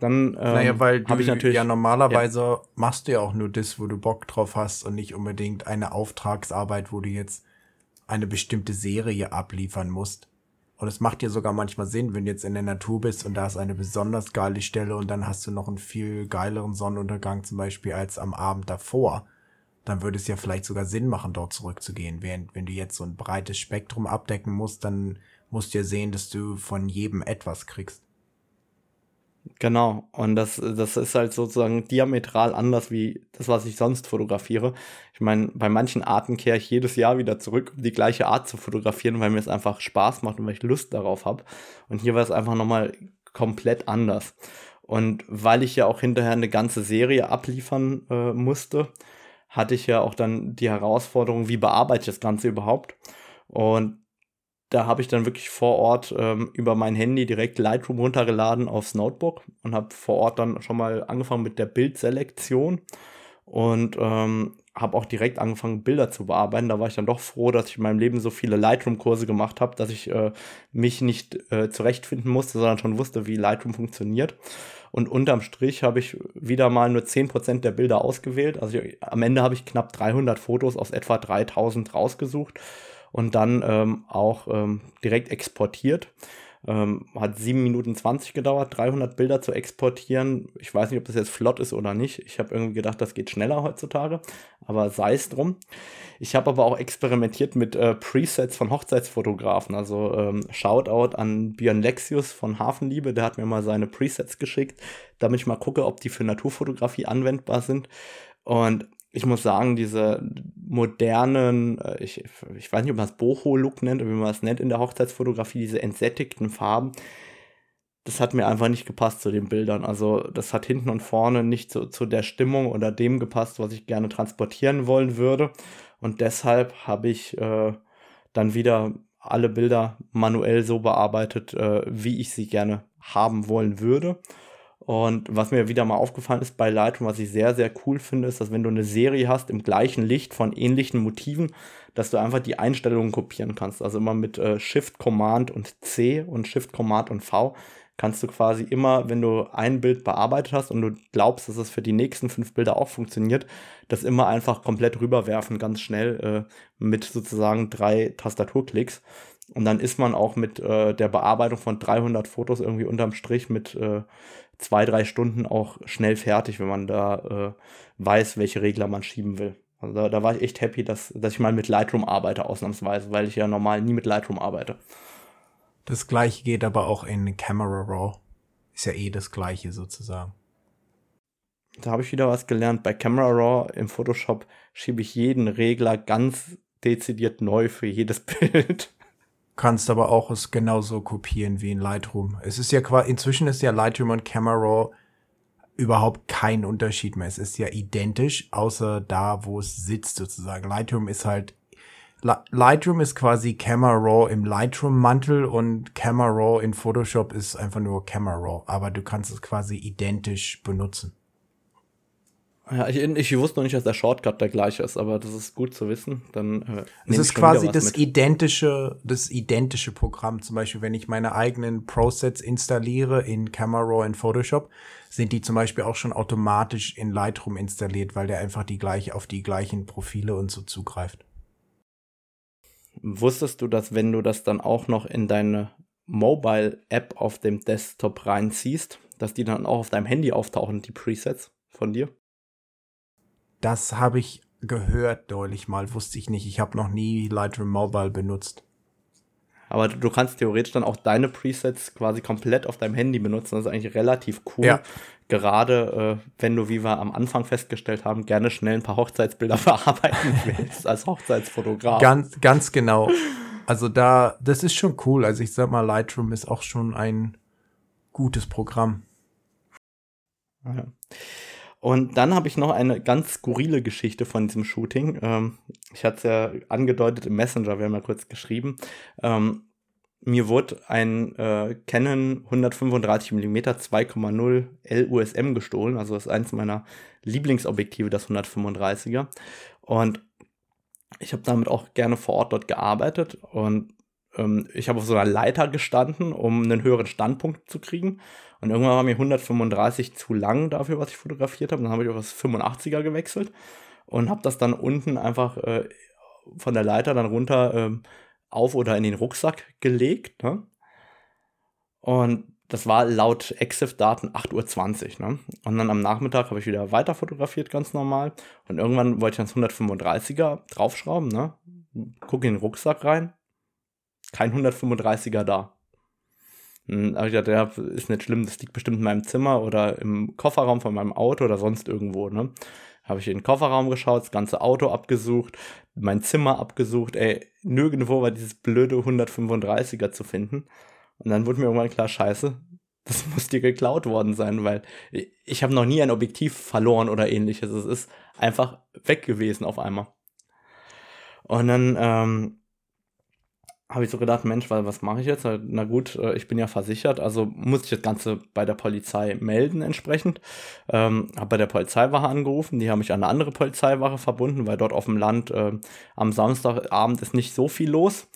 Dann ähm, naja, weil du ich natürlich ja normalerweise ja. machst du ja auch nur das, wo du Bock drauf hast und nicht unbedingt eine Auftragsarbeit, wo du jetzt eine bestimmte Serie abliefern musst. Und es macht dir sogar manchmal Sinn, wenn du jetzt in der Natur bist und da ist eine besonders geile Stelle und dann hast du noch einen viel geileren Sonnenuntergang zum Beispiel als am Abend davor. Dann würde es ja vielleicht sogar Sinn machen, dort zurückzugehen. Während wenn du jetzt so ein breites Spektrum abdecken musst, dann musst ja sehen, dass du von jedem etwas kriegst. Genau, und das, das ist halt sozusagen diametral anders wie das, was ich sonst fotografiere. Ich meine, bei manchen Arten kehre ich jedes Jahr wieder zurück, um die gleiche Art zu fotografieren, weil mir es einfach Spaß macht und weil ich Lust darauf habe. Und hier war es einfach nochmal komplett anders. Und weil ich ja auch hinterher eine ganze Serie abliefern äh, musste, hatte ich ja auch dann die Herausforderung, wie bearbeite ich das Ganze überhaupt? Und da habe ich dann wirklich vor Ort ähm, über mein Handy direkt Lightroom runtergeladen aufs Notebook und habe vor Ort dann schon mal angefangen mit der Bildselektion und ähm, habe auch direkt angefangen, Bilder zu bearbeiten. Da war ich dann doch froh, dass ich in meinem Leben so viele Lightroom-Kurse gemacht habe, dass ich äh, mich nicht äh, zurechtfinden musste, sondern schon wusste, wie Lightroom funktioniert. Und unterm Strich habe ich wieder mal nur 10% der Bilder ausgewählt. Also ich, am Ende habe ich knapp 300 Fotos aus etwa 3000 rausgesucht und dann ähm, auch ähm, direkt exportiert. Ähm, hat 7 Minuten 20 gedauert, 300 Bilder zu exportieren. Ich weiß nicht, ob das jetzt flott ist oder nicht. Ich habe irgendwie gedacht, das geht schneller heutzutage, aber sei es drum. Ich habe aber auch experimentiert mit äh, Presets von Hochzeitsfotografen. Also ähm, Shoutout an Björn Lexius von Hafenliebe, der hat mir mal seine Presets geschickt, damit ich mal gucke, ob die für Naturfotografie anwendbar sind. Und ich muss sagen, diese modernen, äh, ich, ich weiß nicht, ob man es Boho-Look nennt oder wie man es nennt in der Hochzeitsfotografie, diese entsättigten Farben, das hat mir einfach nicht gepasst zu den Bildern. Also das hat hinten und vorne nicht zu, zu der Stimmung oder dem gepasst, was ich gerne transportieren wollen würde. Und deshalb habe ich äh, dann wieder alle Bilder manuell so bearbeitet, äh, wie ich sie gerne haben wollen würde. Und was mir wieder mal aufgefallen ist bei Lightroom, was ich sehr, sehr cool finde, ist, dass wenn du eine Serie hast im gleichen Licht von ähnlichen Motiven, dass du einfach die Einstellungen kopieren kannst. Also immer mit äh, Shift, Command und C und Shift, Command und V kannst du quasi immer, wenn du ein Bild bearbeitet hast und du glaubst, dass es für die nächsten fünf Bilder auch funktioniert, das immer einfach komplett rüberwerfen, ganz schnell äh, mit sozusagen drei Tastaturklicks. Und dann ist man auch mit äh, der Bearbeitung von 300 Fotos irgendwie unterm Strich mit äh, zwei, drei Stunden auch schnell fertig, wenn man da äh, weiß, welche Regler man schieben will. Also da, da, war ich echt happy, dass, dass ich mal mit Lightroom arbeite, ausnahmsweise, weil ich ja normal nie mit Lightroom arbeite. Das gleiche geht aber auch in Camera Raw. Ist ja eh das gleiche sozusagen. Da habe ich wieder was gelernt. Bei Camera Raw im Photoshop schiebe ich jeden Regler ganz dezidiert neu für jedes Bild. Kannst aber auch es genauso kopieren wie in Lightroom. Es ist ja quasi, inzwischen ist ja Lightroom und Camera Raw überhaupt kein Unterschied mehr. Es ist ja identisch, außer da, wo es sitzt sozusagen. Lightroom ist halt Lightroom ist quasi Camera Raw im Lightroom-Mantel und Camera Raw in Photoshop ist einfach nur Camera Raw, aber du kannst es quasi identisch benutzen. Ja, ich, ich wusste noch nicht, dass der Shortcut der gleiche ist, aber das ist gut zu wissen. Dann äh, es ist quasi das mit. identische, das identische Programm. Zum Beispiel, wenn ich meine eigenen Prosets installiere in Camera Raw in Photoshop, sind die zum Beispiel auch schon automatisch in Lightroom installiert, weil der einfach die gleiche auf die gleichen Profile und so zugreift. Wusstest du, dass wenn du das dann auch noch in deine Mobile-App auf dem Desktop reinziehst, dass die dann auch auf deinem Handy auftauchen, die Presets von dir? Das habe ich gehört deutlich mal, wusste ich nicht. Ich habe noch nie Lightroom Mobile benutzt. Aber du kannst theoretisch dann auch deine Presets quasi komplett auf deinem Handy benutzen. Das ist eigentlich relativ cool. Ja. Gerade äh, wenn du, wie wir am Anfang festgestellt haben, gerne schnell ein paar Hochzeitsbilder verarbeiten willst als Hochzeitsfotograf. Ganz, ganz genau. Also da, das ist schon cool. Also ich sag mal, Lightroom ist auch schon ein gutes Programm. Ja. Und dann habe ich noch eine ganz skurrile Geschichte von diesem Shooting. Ähm, ich hatte es ja angedeutet im Messenger, wir haben ja kurz geschrieben. Ähm, mir wurde ein äh, Canon 135 mm 2,0 LUSM gestohlen. Also das ist eins meiner Lieblingsobjektive, das 135er. Und ich habe damit auch gerne vor Ort dort gearbeitet. Und ähm, ich habe auf so einer Leiter gestanden, um einen höheren Standpunkt zu kriegen. Und irgendwann war mir 135 zu lang dafür, was ich fotografiert habe. Dann habe ich auf das 85er gewechselt und habe das dann unten einfach äh, von der Leiter dann runter äh, auf oder in den Rucksack gelegt. Ne? Und das war laut EXIF-Daten 8.20 Uhr. Ne? Und dann am Nachmittag habe ich wieder weiter fotografiert, ganz normal. Und irgendwann wollte ich das 135er draufschrauben. Ne? Gucke in den Rucksack rein. Kein 135er da. Hm, aber ich dachte, ja, ist nicht schlimm, das liegt bestimmt in meinem Zimmer oder im Kofferraum von meinem Auto oder sonst irgendwo, ne? Habe ich in den Kofferraum geschaut, das ganze Auto abgesucht, mein Zimmer abgesucht, ey, nirgendwo war dieses blöde 135er zu finden. Und dann wurde mir irgendwann klar, scheiße, das muss dir geklaut worden sein, weil ich habe noch nie ein Objektiv verloren oder ähnliches. Es ist einfach weg gewesen auf einmal. Und dann ähm, habe ich so gedacht, Mensch, was mache ich jetzt? Na gut, äh, ich bin ja versichert, also muss ich das Ganze bei der Polizei melden entsprechend. Ähm, habe bei der Polizeiwache angerufen, die haben mich an eine andere Polizeiwache verbunden, weil dort auf dem Land äh, am Samstagabend ist nicht so viel los.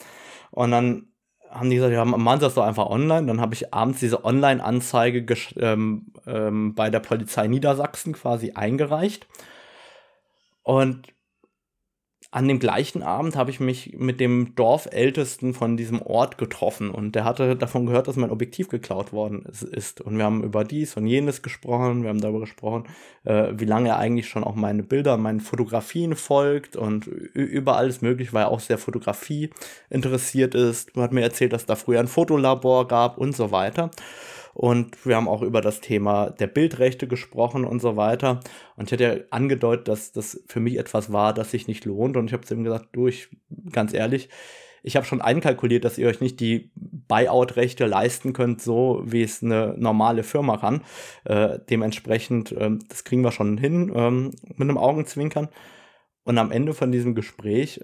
Und dann haben die gesagt, ja, machen Sie das doch einfach online. Dann habe ich abends diese Online-Anzeige ähm, ähm, bei der Polizei Niedersachsen quasi eingereicht. Und an dem gleichen Abend habe ich mich mit dem Dorfältesten von diesem Ort getroffen und der hatte davon gehört, dass mein Objektiv geklaut worden ist. Und wir haben über dies und jenes gesprochen, wir haben darüber gesprochen, äh, wie lange er eigentlich schon auch meine Bilder, meine Fotografien folgt und über alles mögliche, weil er auch sehr Fotografie interessiert ist. Er hat mir erzählt, dass da früher ein Fotolabor gab und so weiter. Und wir haben auch über das Thema der Bildrechte gesprochen und so weiter. Und ich hatte ja angedeutet, dass das für mich etwas war, das sich nicht lohnt. Und ich habe zu ihm gesagt, du, ich, ganz ehrlich, ich habe schon einkalkuliert, dass ihr euch nicht die Buyout-Rechte leisten könnt, so wie es eine normale Firma kann. Äh, dementsprechend, äh, das kriegen wir schon hin ähm, mit einem Augenzwinkern. Und am Ende von diesem Gespräch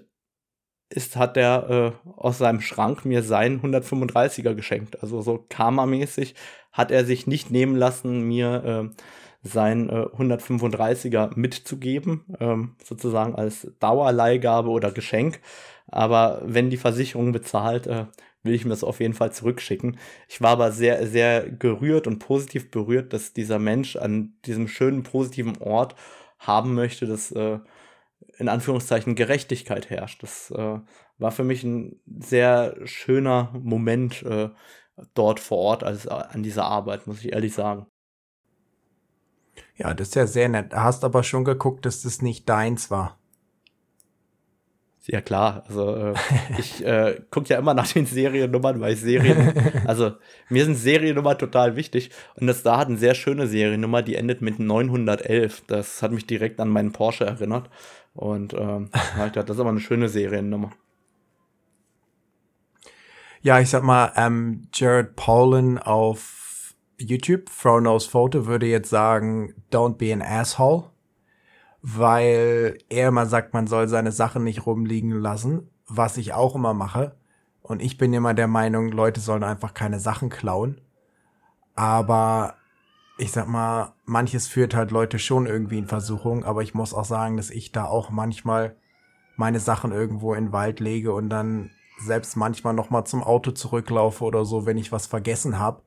ist, hat er äh, aus seinem Schrank mir seinen 135er geschenkt. Also so Karma-mäßig hat er sich nicht nehmen lassen, mir äh, sein äh, 135er mitzugeben, ähm, sozusagen als Dauerleihgabe oder Geschenk. Aber wenn die Versicherung bezahlt, äh, will ich mir das auf jeden Fall zurückschicken. Ich war aber sehr, sehr gerührt und positiv berührt, dass dieser Mensch an diesem schönen, positiven Ort haben möchte, dass äh, in Anführungszeichen Gerechtigkeit herrscht. Das äh, war für mich ein sehr schöner Moment äh, dort vor Ort, also an dieser Arbeit, muss ich ehrlich sagen. Ja, das ist ja sehr nett. Hast aber schon geguckt, dass das nicht deins war. Ja klar, also äh, ich äh, gucke ja immer nach den Seriennummern, weil ich Serien, also mir sind Seriennummern total wichtig und das da hat eine sehr schöne Seriennummer, die endet mit 911. Das hat mich direkt an meinen Porsche erinnert und ähm, das ist aber eine schöne Seriennummer. Ja, ich sag mal, ähm, Jared Paulin auf YouTube, Frau Knows Photo, würde jetzt sagen, don't be an asshole weil er immer sagt, man soll seine Sachen nicht rumliegen lassen, was ich auch immer mache. Und ich bin immer der Meinung, Leute sollen einfach keine Sachen klauen. Aber ich sag mal, manches führt halt Leute schon irgendwie in Versuchung, aber ich muss auch sagen, dass ich da auch manchmal meine Sachen irgendwo in den Wald lege und dann selbst manchmal noch mal zum Auto zurücklaufe oder so, wenn ich was vergessen habe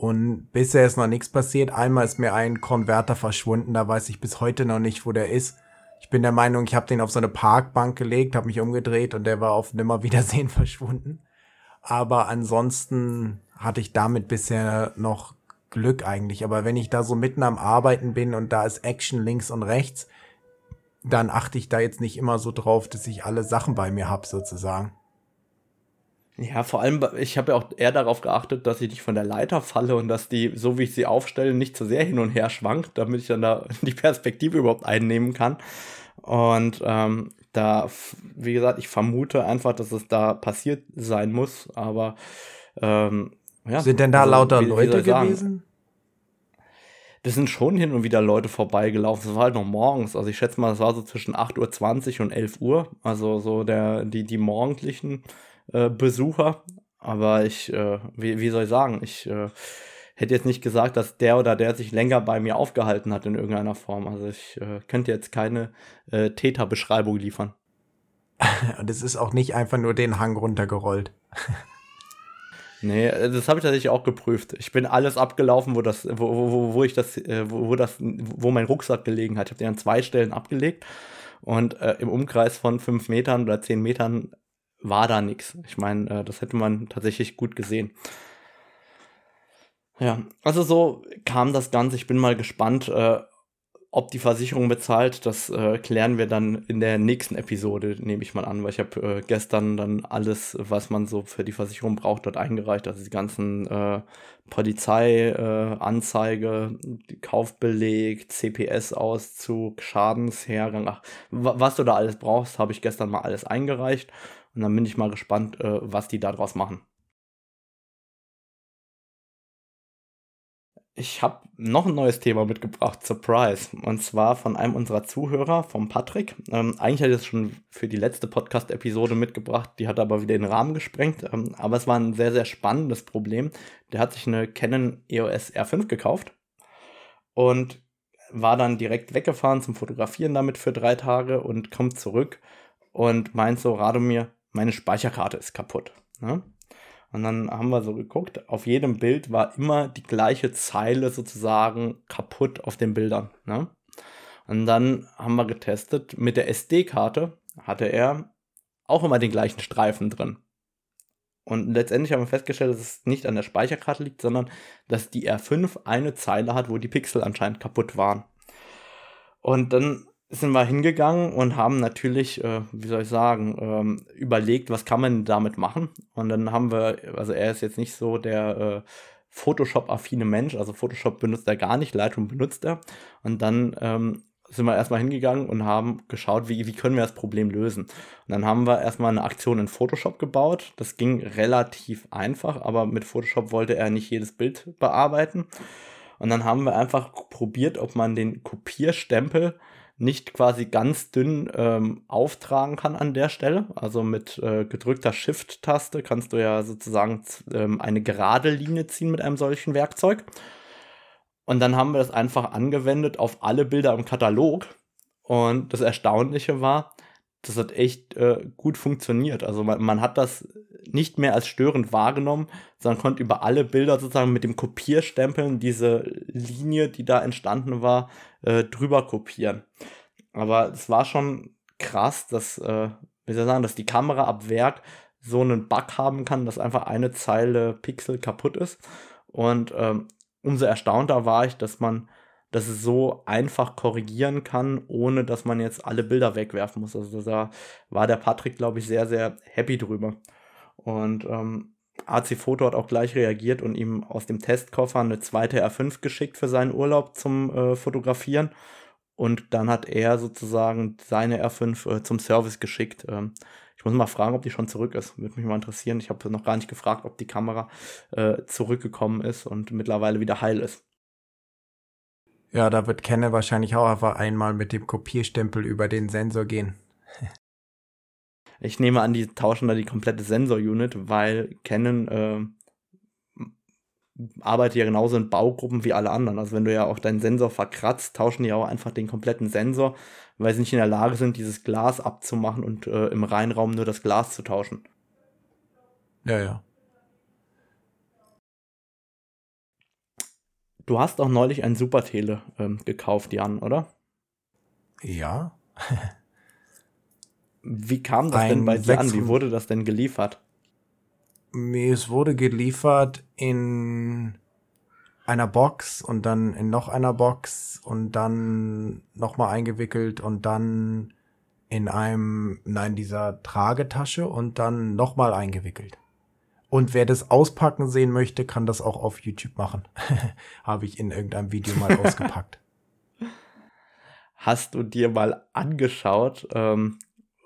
und bisher ist noch nichts passiert. Einmal ist mir ein Konverter verschwunden, da weiß ich bis heute noch nicht, wo der ist. Ich bin der Meinung, ich habe den auf so eine Parkbank gelegt, habe mich umgedreht und der war auf Nimmerwiedersehen verschwunden. Aber ansonsten hatte ich damit bisher noch Glück eigentlich. Aber wenn ich da so mitten am Arbeiten bin und da ist Action links und rechts, dann achte ich da jetzt nicht immer so drauf, dass ich alle Sachen bei mir hab sozusagen. Ja, vor allem, ich habe ja auch eher darauf geachtet, dass ich nicht von der Leiter falle und dass die, so wie ich sie aufstelle, nicht zu sehr hin und her schwankt, damit ich dann da die Perspektive überhaupt einnehmen kann. Und ähm, da, wie gesagt, ich vermute einfach, dass es da passiert sein muss, aber ähm, ja. Sind denn da also, lauter wie, Leute wie gewesen? Das sind schon hin und wieder Leute vorbeigelaufen. Es war halt noch morgens. Also ich schätze mal, es war so zwischen 8.20 Uhr und 11 Uhr. Also so der, die, die morgendlichen äh, Besucher. Aber ich, äh, wie, wie soll ich sagen, ich äh, hätte jetzt nicht gesagt, dass der oder der sich länger bei mir aufgehalten hat in irgendeiner Form. Also ich äh, könnte jetzt keine äh, Täterbeschreibung liefern. Und es ist auch nicht einfach nur den Hang runtergerollt. Nee, äh, das habe ich tatsächlich auch geprüft. Ich bin alles abgelaufen, wo das, wo, wo, wo ich das, äh, wo, wo das, wo mein Rucksack gelegen hat. Ich habe den an zwei Stellen abgelegt und äh, im Umkreis von fünf Metern oder zehn Metern war da nichts. Ich meine, äh, das hätte man tatsächlich gut gesehen. Ja, also so kam das Ganze. Ich bin mal gespannt, äh, ob die Versicherung bezahlt. Das äh, klären wir dann in der nächsten Episode, nehme ich mal an, weil ich habe äh, gestern dann alles, was man so für die Versicherung braucht, dort eingereicht. Also die ganzen äh, Polizeianzeige, äh, Kaufbeleg, CPS-Auszug, Schadenshergang, ach, was du da alles brauchst, habe ich gestern mal alles eingereicht. Und dann bin ich mal gespannt, äh, was die daraus machen. Ich habe noch ein neues Thema mitgebracht, Surprise. Und zwar von einem unserer Zuhörer, vom Patrick. Ähm, eigentlich hatte ich es schon für die letzte Podcast-Episode mitgebracht, die hat aber wieder den Rahmen gesprengt. Ähm, aber es war ein sehr, sehr spannendes Problem. Der hat sich eine Canon EOS R5 gekauft und war dann direkt weggefahren zum Fotografieren damit für drei Tage und kommt zurück und meint so, Radomir, meine Speicherkarte ist kaputt. Ne? Und dann haben wir so geguckt, auf jedem Bild war immer die gleiche Zeile sozusagen kaputt auf den Bildern. Ne? Und dann haben wir getestet, mit der SD-Karte hatte er auch immer den gleichen Streifen drin. Und letztendlich haben wir festgestellt, dass es nicht an der Speicherkarte liegt, sondern dass die R5 eine Zeile hat, wo die Pixel anscheinend kaputt waren. Und dann sind wir hingegangen und haben natürlich, äh, wie soll ich sagen, ähm, überlegt, was kann man damit machen. Und dann haben wir, also er ist jetzt nicht so der äh, Photoshop-affine Mensch, also Photoshop benutzt er gar nicht, Lightroom benutzt er. Und dann ähm, sind wir erstmal hingegangen und haben geschaut, wie, wie können wir das Problem lösen. Und dann haben wir erstmal eine Aktion in Photoshop gebaut. Das ging relativ einfach, aber mit Photoshop wollte er nicht jedes Bild bearbeiten. Und dann haben wir einfach probiert, ob man den Kopierstempel nicht quasi ganz dünn ähm, auftragen kann an der Stelle. Also mit äh, gedrückter Shift-Taste kannst du ja sozusagen ähm, eine gerade Linie ziehen mit einem solchen Werkzeug. Und dann haben wir das einfach angewendet auf alle Bilder im Katalog. Und das Erstaunliche war, das hat echt äh, gut funktioniert. Also man, man, hat das nicht mehr als störend wahrgenommen, sondern konnte über alle Bilder sozusagen mit dem Kopierstempeln diese Linie, die da entstanden war, äh, drüber kopieren. Aber es war schon krass, dass, äh, wie soll ich sagen, dass die Kamera ab Werk so einen Bug haben kann, dass einfach eine Zeile Pixel kaputt ist. Und ähm, umso erstaunter war ich, dass man dass es so einfach korrigieren kann, ohne dass man jetzt alle Bilder wegwerfen muss. Also da war der Patrick, glaube ich, sehr, sehr happy drüber. Und ähm, AC Foto hat auch gleich reagiert und ihm aus dem Testkoffer eine zweite R5 geschickt für seinen Urlaub zum äh, Fotografieren. Und dann hat er sozusagen seine R5 äh, zum Service geschickt. Ähm, ich muss mal fragen, ob die schon zurück ist. Würde mich mal interessieren. Ich habe noch gar nicht gefragt, ob die Kamera äh, zurückgekommen ist und mittlerweile wieder heil ist. Ja, da wird Canon wahrscheinlich auch einfach einmal mit dem Kopierstempel über den Sensor gehen. Ich nehme an, die tauschen da die komplette Sensor-Unit, weil Canon äh, arbeitet ja genauso in Baugruppen wie alle anderen. Also wenn du ja auch deinen Sensor verkratzt, tauschen die auch einfach den kompletten Sensor, weil sie nicht in der Lage sind, dieses Glas abzumachen und äh, im Reinraum nur das Glas zu tauschen. Ja, ja. Du hast auch neulich ein Supertele ähm, gekauft, Jan, oder? Ja. Wie kam das denn bei dir an? Wie wurde das denn geliefert? Es wurde geliefert in einer Box und dann in noch einer Box und dann nochmal eingewickelt und dann in einem, nein, dieser Tragetasche und dann nochmal eingewickelt. Und wer das auspacken sehen möchte, kann das auch auf YouTube machen. Habe ich in irgendeinem Video mal ausgepackt. Hast du dir mal angeschaut, ähm,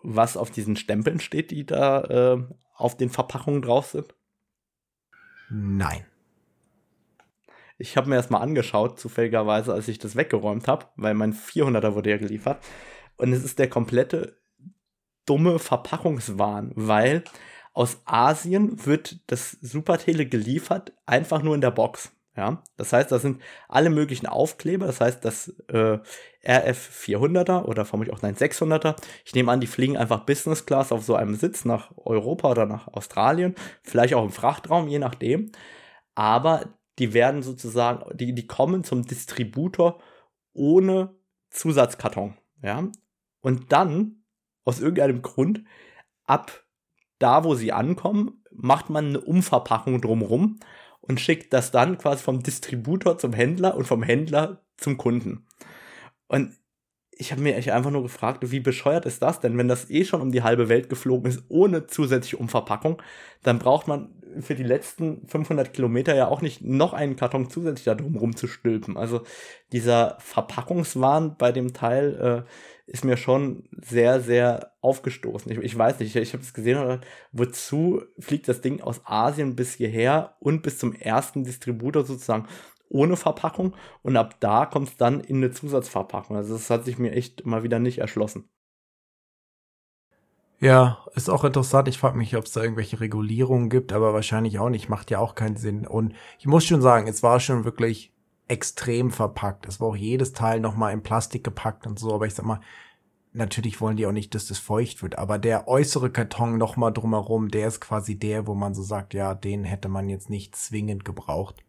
was auf diesen Stempeln steht, die da äh, auf den Verpackungen drauf sind? Nein. Ich habe mir das mal angeschaut, zufälligerweise, als ich das weggeräumt habe, weil mein 400er wurde ja geliefert. Und es ist der komplette dumme Verpackungswahn, weil aus Asien wird das Supertele geliefert, einfach nur in der Box. Ja, das heißt, da sind alle möglichen Aufkleber. Das heißt, das äh, RF 400er oder vermutlich auch ein 600er. Ich nehme an, die fliegen einfach Business Class auf so einem Sitz nach Europa oder nach Australien, vielleicht auch im Frachtraum, je nachdem. Aber die werden sozusagen, die, die kommen zum Distributor ohne Zusatzkarton. Ja, und dann aus irgendeinem Grund ab da, wo sie ankommen, macht man eine Umverpackung drumrum und schickt das dann quasi vom Distributor zum Händler und vom Händler zum Kunden. Und ich habe mir echt einfach nur gefragt, wie bescheuert ist das denn, wenn das eh schon um die halbe Welt geflogen ist, ohne zusätzliche Umverpackung, dann braucht man für die letzten 500 Kilometer ja auch nicht noch einen Karton zusätzlich da drum rumzustülpen. Also dieser Verpackungswahn bei dem Teil äh, ist mir schon sehr, sehr aufgestoßen. Ich, ich weiß nicht, ich, ich habe es gesehen, wozu fliegt das Ding aus Asien bis hierher und bis zum ersten Distributor sozusagen ohne Verpackung und ab da kommt es dann in eine Zusatzverpackung. Also das hat sich mir echt mal wieder nicht erschlossen. Ja, ist auch interessant. Ich frage mich, ob es da irgendwelche Regulierungen gibt, aber wahrscheinlich auch nicht. Macht ja auch keinen Sinn. Und ich muss schon sagen, es war schon wirklich extrem verpackt. Es war auch jedes Teil nochmal in Plastik gepackt und so. Aber ich sag mal, natürlich wollen die auch nicht, dass das feucht wird. Aber der äußere Karton nochmal drumherum, der ist quasi der, wo man so sagt, ja, den hätte man jetzt nicht zwingend gebraucht.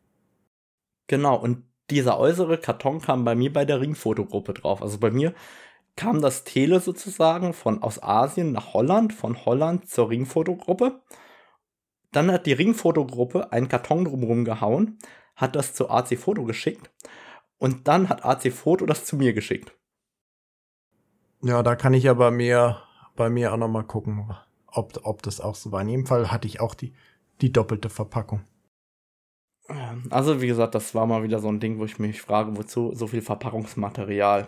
Genau, und dieser äußere Karton kam bei mir bei der Ringfotogruppe drauf. Also bei mir kam das Tele sozusagen von aus Asien nach Holland, von Holland zur Ringfotogruppe. Dann hat die Ringfotogruppe einen Karton drumherum gehauen, hat das zu AC Foto geschickt und dann hat AC Foto das zu mir geschickt. Ja, da kann ich aber mir bei mir auch noch mal gucken, ob, ob das auch so war. In jedem Fall hatte ich auch die, die doppelte Verpackung. Also, wie gesagt, das war mal wieder so ein Ding, wo ich mich frage, wozu so viel Verpackungsmaterial?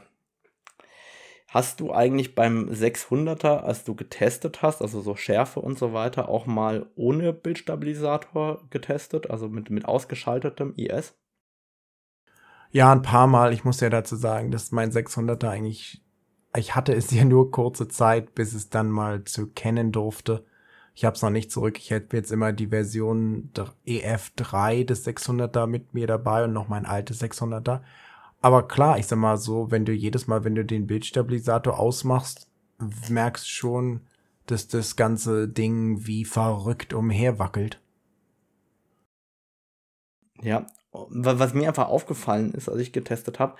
Hast du eigentlich beim 600er, als du getestet hast, also so Schärfe und so weiter, auch mal ohne Bildstabilisator getestet, also mit, mit ausgeschaltetem IS? Ja, ein paar Mal. Ich muss ja dazu sagen, dass mein 600er eigentlich, ich hatte es ja nur kurze Zeit, bis es dann mal zu kennen durfte. Ich habe es noch nicht zurück. Ich hätte jetzt immer die Version EF3 des 600er mit mir dabei und noch mein altes 600er. Aber klar, ich sag mal so, wenn du jedes Mal, wenn du den Bildstabilisator ausmachst, merkst schon, dass das ganze Ding wie verrückt umherwackelt. Ja, was mir einfach aufgefallen ist, als ich getestet habe,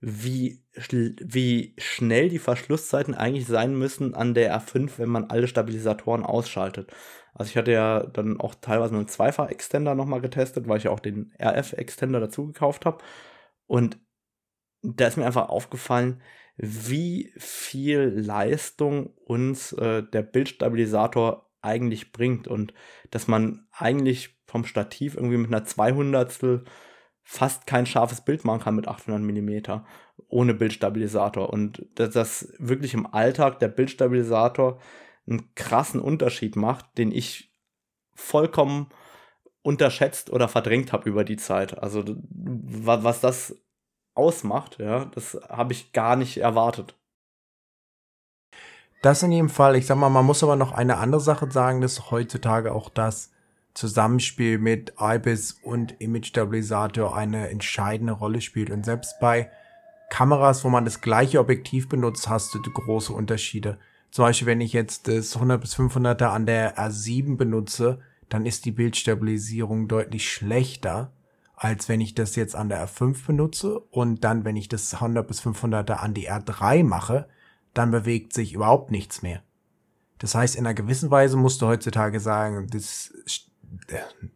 wie, wie schnell die Verschlusszeiten eigentlich sein müssen an der R5, wenn man alle Stabilisatoren ausschaltet. Also ich hatte ja dann auch teilweise mit einem Zweifach-Extender nochmal getestet, weil ich ja auch den RF-Extender dazu gekauft habe. Und da ist mir einfach aufgefallen, wie viel Leistung uns äh, der Bildstabilisator eigentlich bringt und dass man eigentlich vom Stativ irgendwie mit einer 200 fast kein scharfes Bild machen kann mit 800 mm ohne Bildstabilisator und dass das wirklich im Alltag der Bildstabilisator einen krassen Unterschied macht, den ich vollkommen unterschätzt oder verdrängt habe über die Zeit. Also was das ausmacht, ja, das habe ich gar nicht erwartet. Das in jedem Fall. Ich sag mal, man muss aber noch eine andere Sache sagen, dass heutzutage auch das Zusammenspiel mit IBIS und Image Stabilisator eine entscheidende Rolle spielt. Und selbst bei Kameras, wo man das gleiche Objektiv benutzt, hast du große Unterschiede. Zum Beispiel, wenn ich jetzt das 100 bis 500er an der R7 benutze, dann ist die Bildstabilisierung deutlich schlechter, als wenn ich das jetzt an der R5 benutze und dann, wenn ich das 100 bis 500er an die R3 mache, dann bewegt sich überhaupt nichts mehr. Das heißt, in einer gewissen Weise musst du heutzutage sagen, das,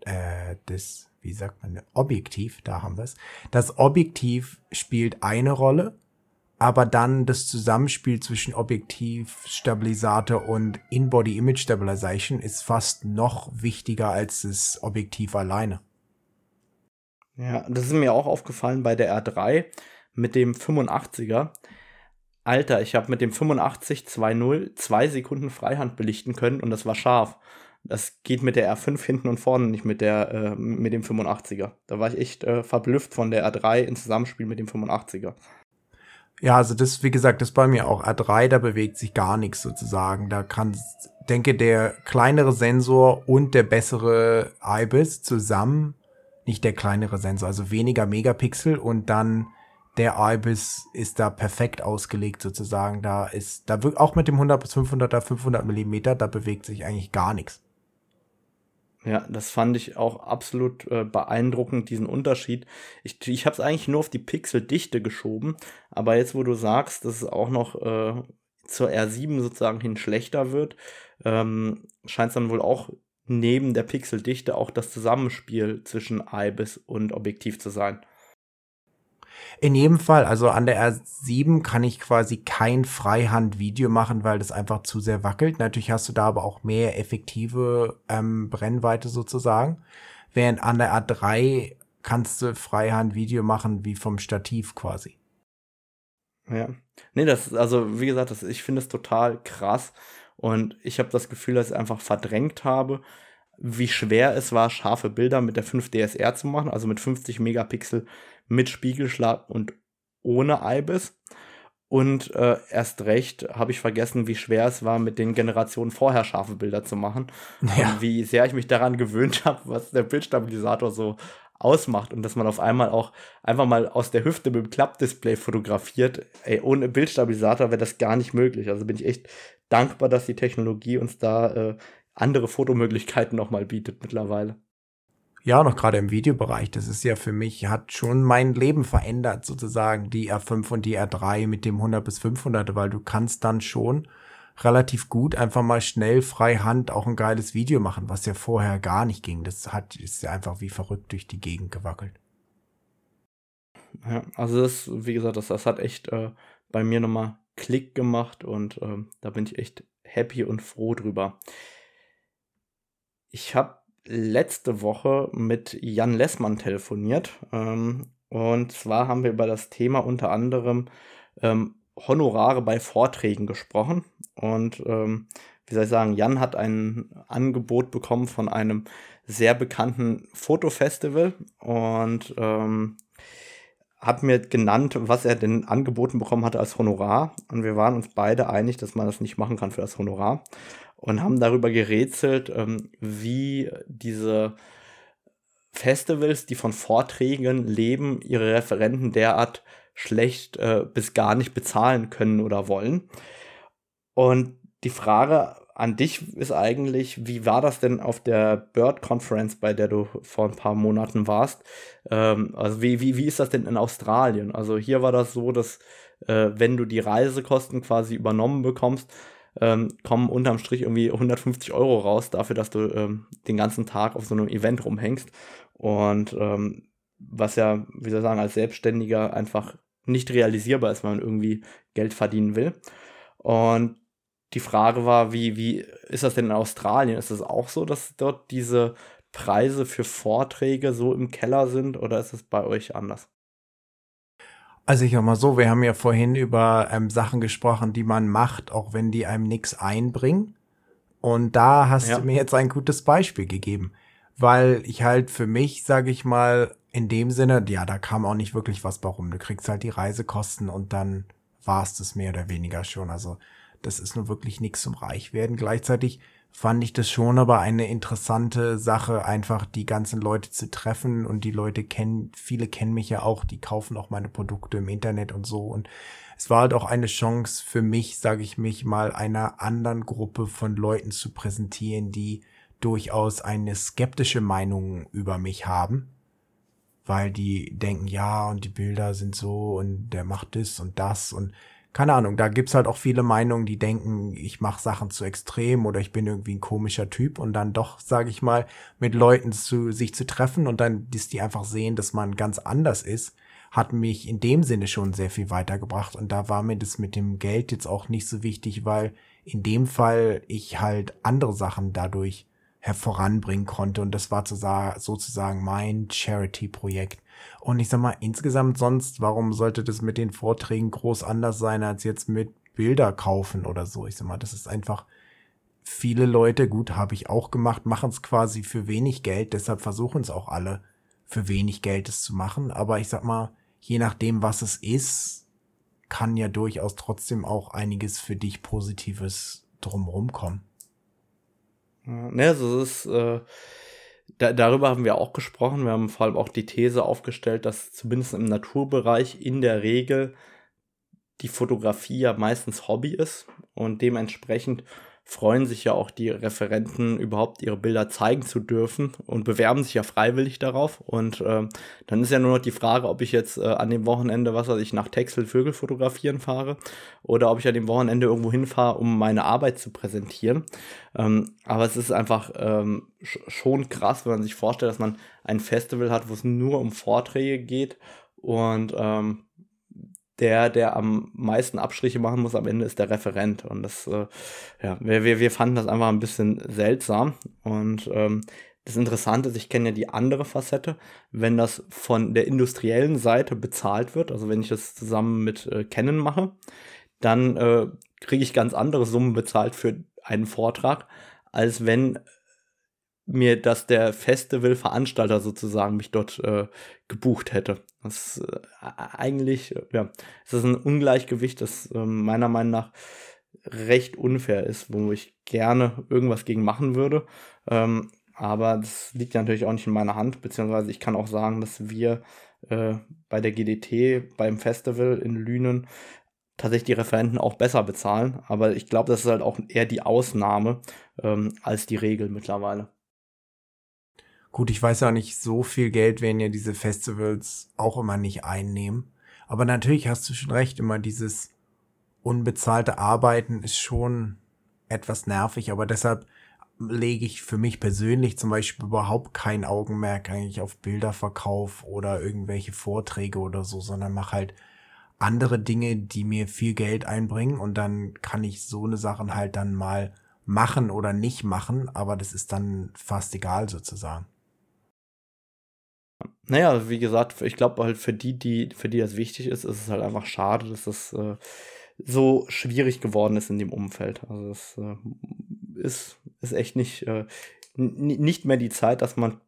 äh, das, wie sagt man, Objektiv, da haben wir es. Das Objektiv spielt eine Rolle, aber dann das Zusammenspiel zwischen Objektiv, Stabilisator und In-Body Image Stabilization ist fast noch wichtiger als das Objektiv alleine. Ja, das ist mir auch aufgefallen bei der R3 mit dem 85er. Alter, ich habe mit dem 85 2.0 zwei Sekunden Freihand belichten können und das war scharf. Das geht mit der R5 hinten und vorne nicht mit der äh, mit dem 85er. Da war ich echt äh, verblüfft von der R3 in Zusammenspiel mit dem 85er. Ja, also das, wie gesagt, das bei mir auch. R3, da bewegt sich gar nichts sozusagen. Da kann, denke, der kleinere Sensor und der bessere IBIS zusammen, nicht der kleinere Sensor, also weniger Megapixel und dann der IBIS ist da perfekt ausgelegt sozusagen. Da ist, da auch mit dem 100 bis 500er, 500 Millimeter, da bewegt sich eigentlich gar nichts. Ja, das fand ich auch absolut äh, beeindruckend, diesen Unterschied. Ich, ich habe es eigentlich nur auf die Pixeldichte geschoben, aber jetzt, wo du sagst, dass es auch noch äh, zur R7 sozusagen hin schlechter wird, ähm, scheint es dann wohl auch neben der Pixeldichte auch das Zusammenspiel zwischen IBIS und Objektiv zu sein. In jedem Fall, also an der R7 kann ich quasi kein Freihand-Video machen, weil das einfach zu sehr wackelt. Natürlich hast du da aber auch mehr effektive ähm, Brennweite sozusagen. Während an der A3 kannst du Freihand-Video machen wie vom Stativ quasi. Ja. Nee, das, also wie gesagt, das, ich finde es total krass. Und ich habe das Gefühl, dass ich einfach verdrängt habe, wie schwer es war, scharfe Bilder mit der 5 DSR zu machen, also mit 50 Megapixel mit Spiegelschlag und ohne IBIS. Und äh, erst recht habe ich vergessen, wie schwer es war, mit den Generationen vorher scharfe Bilder zu machen. Ja. Und wie sehr ich mich daran gewöhnt habe, was der Bildstabilisator so ausmacht und dass man auf einmal auch einfach mal aus der Hüfte mit dem Klappdisplay fotografiert. Ey, ohne Bildstabilisator wäre das gar nicht möglich. Also bin ich echt dankbar, dass die Technologie uns da äh, andere Fotomöglichkeiten nochmal bietet mittlerweile. Ja, noch gerade im Videobereich, das ist ja für mich, hat schon mein Leben verändert, sozusagen, die R5 und die R3 mit dem 100 bis 500, weil du kannst dann schon relativ gut einfach mal schnell frei Hand auch ein geiles Video machen, was ja vorher gar nicht ging. Das hat, ist ja einfach wie verrückt durch die Gegend gewackelt. Ja, also das, wie gesagt, das, das hat echt äh, bei mir nochmal Klick gemacht und äh, da bin ich echt happy und froh drüber. Ich habe letzte Woche mit Jan Lessmann telefoniert. Ähm, und zwar haben wir über das Thema unter anderem ähm, Honorare bei Vorträgen gesprochen. Und ähm, wie soll ich sagen, Jan hat ein Angebot bekommen von einem sehr bekannten Fotofestival und ähm, hat mir genannt, was er denn angeboten bekommen hatte als Honorar. Und wir waren uns beide einig, dass man das nicht machen kann für das Honorar und haben darüber gerätselt, ähm, wie diese Festivals, die von Vorträgen leben, ihre Referenten derart schlecht äh, bis gar nicht bezahlen können oder wollen. Und die Frage an dich ist eigentlich, wie war das denn auf der Bird Conference, bei der du vor ein paar Monaten warst? Ähm, also wie, wie, wie ist das denn in Australien? Also hier war das so, dass äh, wenn du die Reisekosten quasi übernommen bekommst, ähm, kommen unterm Strich irgendwie 150 Euro raus dafür, dass du ähm, den ganzen Tag auf so einem Event rumhängst. Und ähm, was ja, wie soll ich sagen, als Selbstständiger einfach nicht realisierbar ist, wenn man irgendwie Geld verdienen will. Und die Frage war, wie, wie ist das denn in Australien? Ist es auch so, dass dort diese Preise für Vorträge so im Keller sind oder ist es bei euch anders? Also ich sag mal so, wir haben ja vorhin über ähm, Sachen gesprochen, die man macht, auch wenn die einem nichts einbringen. Und da hast ja. du mir jetzt ein gutes Beispiel gegeben, weil ich halt für mich, sage ich mal, in dem Sinne, ja, da kam auch nicht wirklich was warum. Du kriegst halt die Reisekosten und dann war es das mehr oder weniger schon. Also das ist nur wirklich nichts zum Reichwerden. Gleichzeitig fand ich das schon aber eine interessante Sache, einfach die ganzen Leute zu treffen. Und die Leute kennen, viele kennen mich ja auch, die kaufen auch meine Produkte im Internet und so. Und es war halt auch eine Chance für mich, sage ich mich mal, einer anderen Gruppe von Leuten zu präsentieren, die durchaus eine skeptische Meinung über mich haben, weil die denken, ja, und die Bilder sind so und der macht das und das. Und keine Ahnung, da gibt's halt auch viele Meinungen, die denken, ich mache Sachen zu extrem oder ich bin irgendwie ein komischer Typ und dann doch, sage ich mal, mit Leuten zu sich zu treffen und dann, dass die einfach sehen, dass man ganz anders ist, hat mich in dem Sinne schon sehr viel weitergebracht und da war mir das mit dem Geld jetzt auch nicht so wichtig, weil in dem Fall ich halt andere Sachen dadurch hervoranbringen konnte und das war sozusagen mein Charity-Projekt. Und ich sag mal, insgesamt sonst, warum sollte das mit den Vorträgen groß anders sein, als jetzt mit Bilder kaufen oder so? Ich sag mal, das ist einfach, viele Leute, gut, habe ich auch gemacht, machen es quasi für wenig Geld, deshalb versuchen es auch alle für wenig Geld es zu machen. Aber ich sag mal, je nachdem, was es ist, kann ja durchaus trotzdem auch einiges für dich Positives drumherum kommen. Ne, also es ist, äh, da, darüber haben wir auch gesprochen. Wir haben vor allem auch die These aufgestellt, dass zumindest im Naturbereich in der Regel die Fotografie ja meistens Hobby ist und dementsprechend freuen sich ja auch die Referenten überhaupt ihre Bilder zeigen zu dürfen und bewerben sich ja freiwillig darauf. Und äh, dann ist ja nur noch die Frage, ob ich jetzt äh, an dem Wochenende, was weiß ich, nach Texel Vögel fotografieren fahre oder ob ich an dem Wochenende irgendwo hinfahre, um meine Arbeit zu präsentieren. Ähm, aber es ist einfach ähm, schon krass, wenn man sich vorstellt, dass man ein Festival hat, wo es nur um Vorträge geht und ähm, der, der am meisten Abstriche machen muss am Ende, ist der Referent. Und das, äh, ja, wir, wir, wir fanden das einfach ein bisschen seltsam. Und ähm, das Interessante ist, ich kenne ja die andere Facette, wenn das von der industriellen Seite bezahlt wird, also wenn ich das zusammen mit äh, Canon mache, dann äh, kriege ich ganz andere Summen bezahlt für einen Vortrag, als wenn mir, dass der Festivalveranstalter sozusagen mich dort äh, gebucht hätte. Das ist äh, eigentlich, ja, es ist ein Ungleichgewicht, das äh, meiner Meinung nach recht unfair ist, wo ich gerne irgendwas gegen machen würde. Ähm, aber das liegt ja natürlich auch nicht in meiner Hand, beziehungsweise ich kann auch sagen, dass wir äh, bei der GDT, beim Festival in Lünen, tatsächlich die Referenten auch besser bezahlen. Aber ich glaube, das ist halt auch eher die Ausnahme ähm, als die Regel mittlerweile. Gut, ich weiß ja nicht, so viel Geld werden ja diese Festivals auch immer nicht einnehmen. Aber natürlich hast du schon recht, immer dieses unbezahlte Arbeiten ist schon etwas nervig, aber deshalb lege ich für mich persönlich zum Beispiel überhaupt kein Augenmerk eigentlich auf Bilderverkauf oder irgendwelche Vorträge oder so, sondern mache halt andere Dinge, die mir viel Geld einbringen und dann kann ich so eine Sachen halt dann mal machen oder nicht machen, aber das ist dann fast egal sozusagen. Naja, wie gesagt, ich glaube halt für die, die, für die das wichtig ist, ist es halt einfach schade, dass das äh, so schwierig geworden ist in dem Umfeld. Also es äh, ist, ist echt nicht, äh, nicht mehr die Zeit, dass man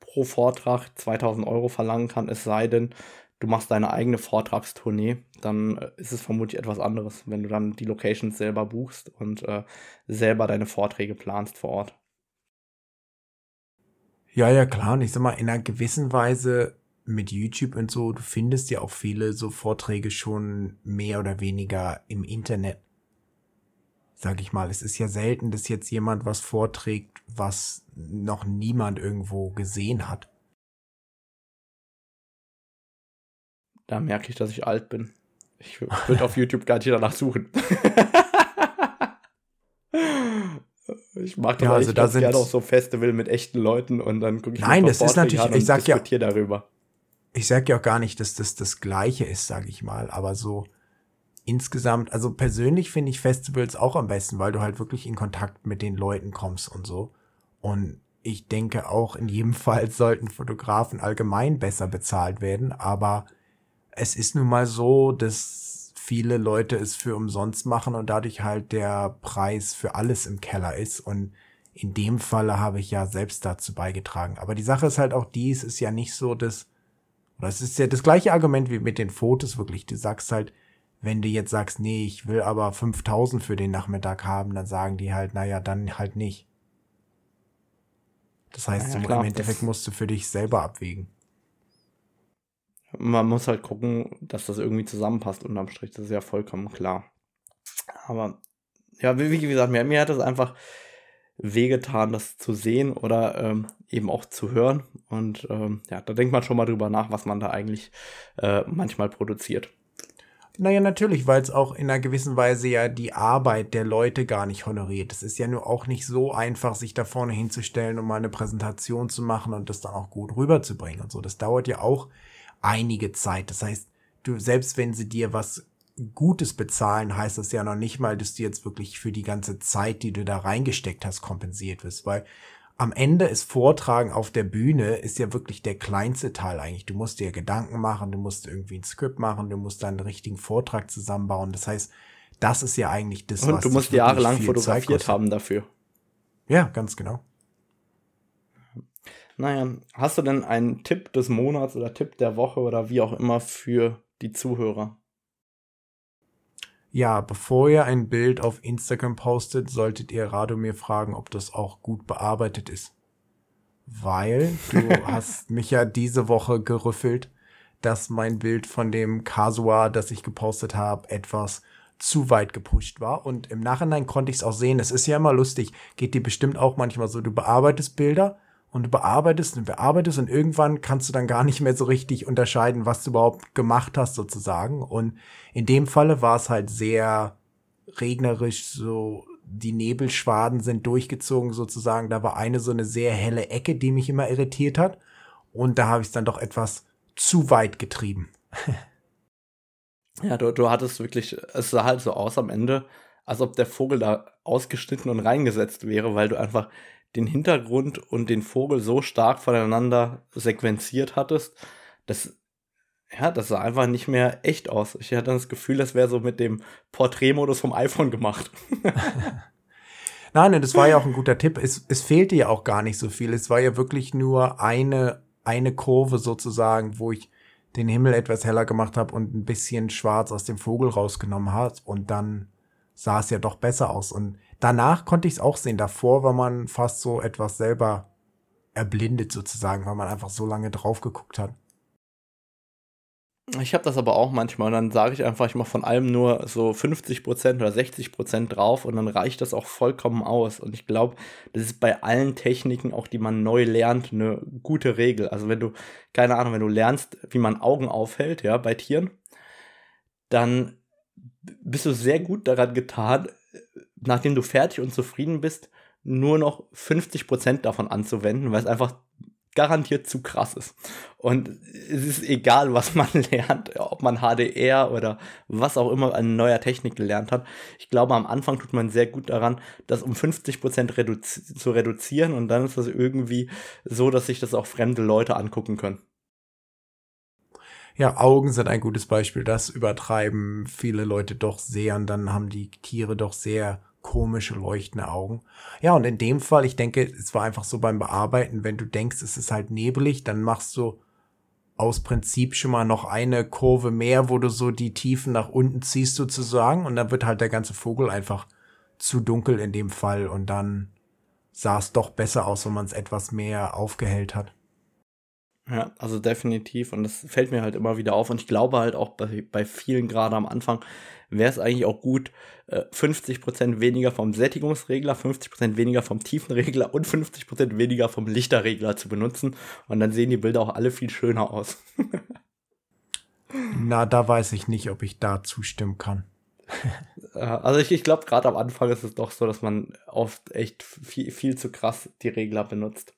pro Vortrag 2000 Euro verlangen kann, es sei denn, du machst deine eigene Vortragstournee, dann äh, ist es vermutlich etwas anderes, wenn du dann die Locations selber buchst und äh, selber deine Vorträge planst vor Ort. Ja, ja, klar. Und ich sag mal, in einer gewissen Weise mit YouTube und so, du findest ja auch viele so Vorträge schon mehr oder weniger im Internet. Sag ich mal, es ist ja selten, dass jetzt jemand was vorträgt, was noch niemand irgendwo gesehen hat. Da merke ich, dass ich alt bin. Ich würde auf YouTube gar nicht danach suchen. Ich mag das ja, also da sind gerne auch so Festival mit echten Leuten und dann gucke ich Nein, das ist natürlich, ich sag ja darüber. ich sage ja auch gar nicht, dass das das Gleiche ist, sage ich mal, aber so insgesamt, also persönlich finde ich Festivals auch am besten, weil du halt wirklich in Kontakt mit den Leuten kommst und so. Und ich denke auch in jedem Fall sollten Fotografen allgemein besser bezahlt werden, aber es ist nun mal so, dass viele Leute es für umsonst machen und dadurch halt der Preis für alles im Keller ist und in dem Falle habe ich ja selbst dazu beigetragen. Aber die Sache ist halt auch die, es ist ja nicht so, dass, oder es ist ja das gleiche Argument wie mit den Fotos wirklich. Du sagst halt, wenn du jetzt sagst, nee, ich will aber 5000 für den Nachmittag haben, dann sagen die halt, naja, dann halt nicht. Das heißt, ja, im Endeffekt musst du für dich selber abwägen. Man muss halt gucken, dass das irgendwie zusammenpasst unterm Strich. Das ist ja vollkommen klar. Aber ja, wie, gesagt, mir, mir hat es einfach wehgetan, das zu sehen oder ähm, eben auch zu hören. Und ähm, ja, da denkt man schon mal drüber nach, was man da eigentlich äh, manchmal produziert. Naja, natürlich, weil es auch in einer gewissen Weise ja die Arbeit der Leute gar nicht honoriert. Es ist ja nur auch nicht so einfach, sich da vorne hinzustellen und mal eine Präsentation zu machen und das dann auch gut rüberzubringen und so. Das dauert ja auch einige Zeit. Das heißt, du, selbst wenn sie dir was Gutes bezahlen, heißt das ja noch nicht mal, dass du jetzt wirklich für die ganze Zeit, die du da reingesteckt hast, kompensiert wirst, weil am Ende ist Vortragen auf der Bühne ist ja wirklich der kleinste Teil eigentlich. Du musst dir Gedanken machen, du musst irgendwie ein Skript machen, du musst dann einen richtigen Vortrag zusammenbauen. Das heißt, das ist ja eigentlich das, Und was du musst jahrelang fotografiert haben dafür. Ja, ganz genau. Naja, hast du denn einen Tipp des Monats oder Tipp der Woche oder wie auch immer für die Zuhörer? Ja, bevor ihr ein Bild auf Instagram postet, solltet ihr Radomir fragen, ob das auch gut bearbeitet ist. Weil du hast mich ja diese Woche gerüffelt, dass mein Bild von dem Kasua, das ich gepostet habe, etwas zu weit gepusht war. Und im Nachhinein konnte ich es auch sehen. Es ist ja immer lustig. Geht dir bestimmt auch manchmal so. Du bearbeitest Bilder und bearbeitest und bearbeitest und irgendwann kannst du dann gar nicht mehr so richtig unterscheiden, was du überhaupt gemacht hast sozusagen. Und in dem Falle war es halt sehr regnerisch, so die Nebelschwaden sind durchgezogen sozusagen. Da war eine so eine sehr helle Ecke, die mich immer irritiert hat. Und da habe ich es dann doch etwas zu weit getrieben. ja, du, du hattest wirklich, es sah halt so aus am Ende, als ob der Vogel da ausgeschnitten und reingesetzt wäre, weil du einfach den Hintergrund und den Vogel so stark voneinander sequenziert hattest, dass ja, das sah einfach nicht mehr echt aus. Ich hatte das Gefühl, das wäre so mit dem Porträtmodus vom iPhone gemacht. Nein, das war ja auch ein guter Tipp. Es, es fehlte ja auch gar nicht so viel. Es war ja wirklich nur eine, eine Kurve sozusagen, wo ich den Himmel etwas heller gemacht habe und ein bisschen schwarz aus dem Vogel rausgenommen hat. Und dann sah es ja doch besser aus. Und danach konnte ich es auch sehen. Davor war man fast so etwas selber erblindet sozusagen, weil man einfach so lange drauf geguckt hat. Ich habe das aber auch manchmal. Und dann sage ich einfach, ich mache von allem nur so 50% oder 60% drauf und dann reicht das auch vollkommen aus. Und ich glaube, das ist bei allen Techniken, auch die man neu lernt, eine gute Regel. Also wenn du, keine Ahnung, wenn du lernst, wie man Augen aufhält, ja, bei Tieren, dann bist du sehr gut daran getan, nachdem du fertig und zufrieden bist, nur noch 50% davon anzuwenden, weil es einfach garantiert zu krass ist. Und es ist egal, was man lernt, ob man HDR oder was auch immer an neuer Technik gelernt hat. Ich glaube, am Anfang tut man sehr gut daran, das um 50% redu zu reduzieren und dann ist das irgendwie so, dass sich das auch fremde Leute angucken können. Ja, Augen sind ein gutes Beispiel. Das übertreiben viele Leute doch sehr und dann haben die Tiere doch sehr komische leuchtende Augen. Ja, und in dem Fall, ich denke, es war einfach so beim Bearbeiten, wenn du denkst, es ist halt nebelig, dann machst du aus Prinzip schon mal noch eine Kurve mehr, wo du so die Tiefen nach unten ziehst sozusagen und dann wird halt der ganze Vogel einfach zu dunkel in dem Fall und dann sah es doch besser aus, wenn man es etwas mehr aufgehellt hat. Ja, also definitiv. Und das fällt mir halt immer wieder auf. Und ich glaube halt auch bei, bei vielen gerade am Anfang wäre es eigentlich auch gut, 50% äh, weniger vom Sättigungsregler, 50% weniger vom Tiefenregler und 50% weniger vom Lichterregler zu benutzen. Und dann sehen die Bilder auch alle viel schöner aus. Na, da weiß ich nicht, ob ich da zustimmen kann. also ich, ich glaube, gerade am Anfang ist es doch so, dass man oft echt viel, viel zu krass die Regler benutzt.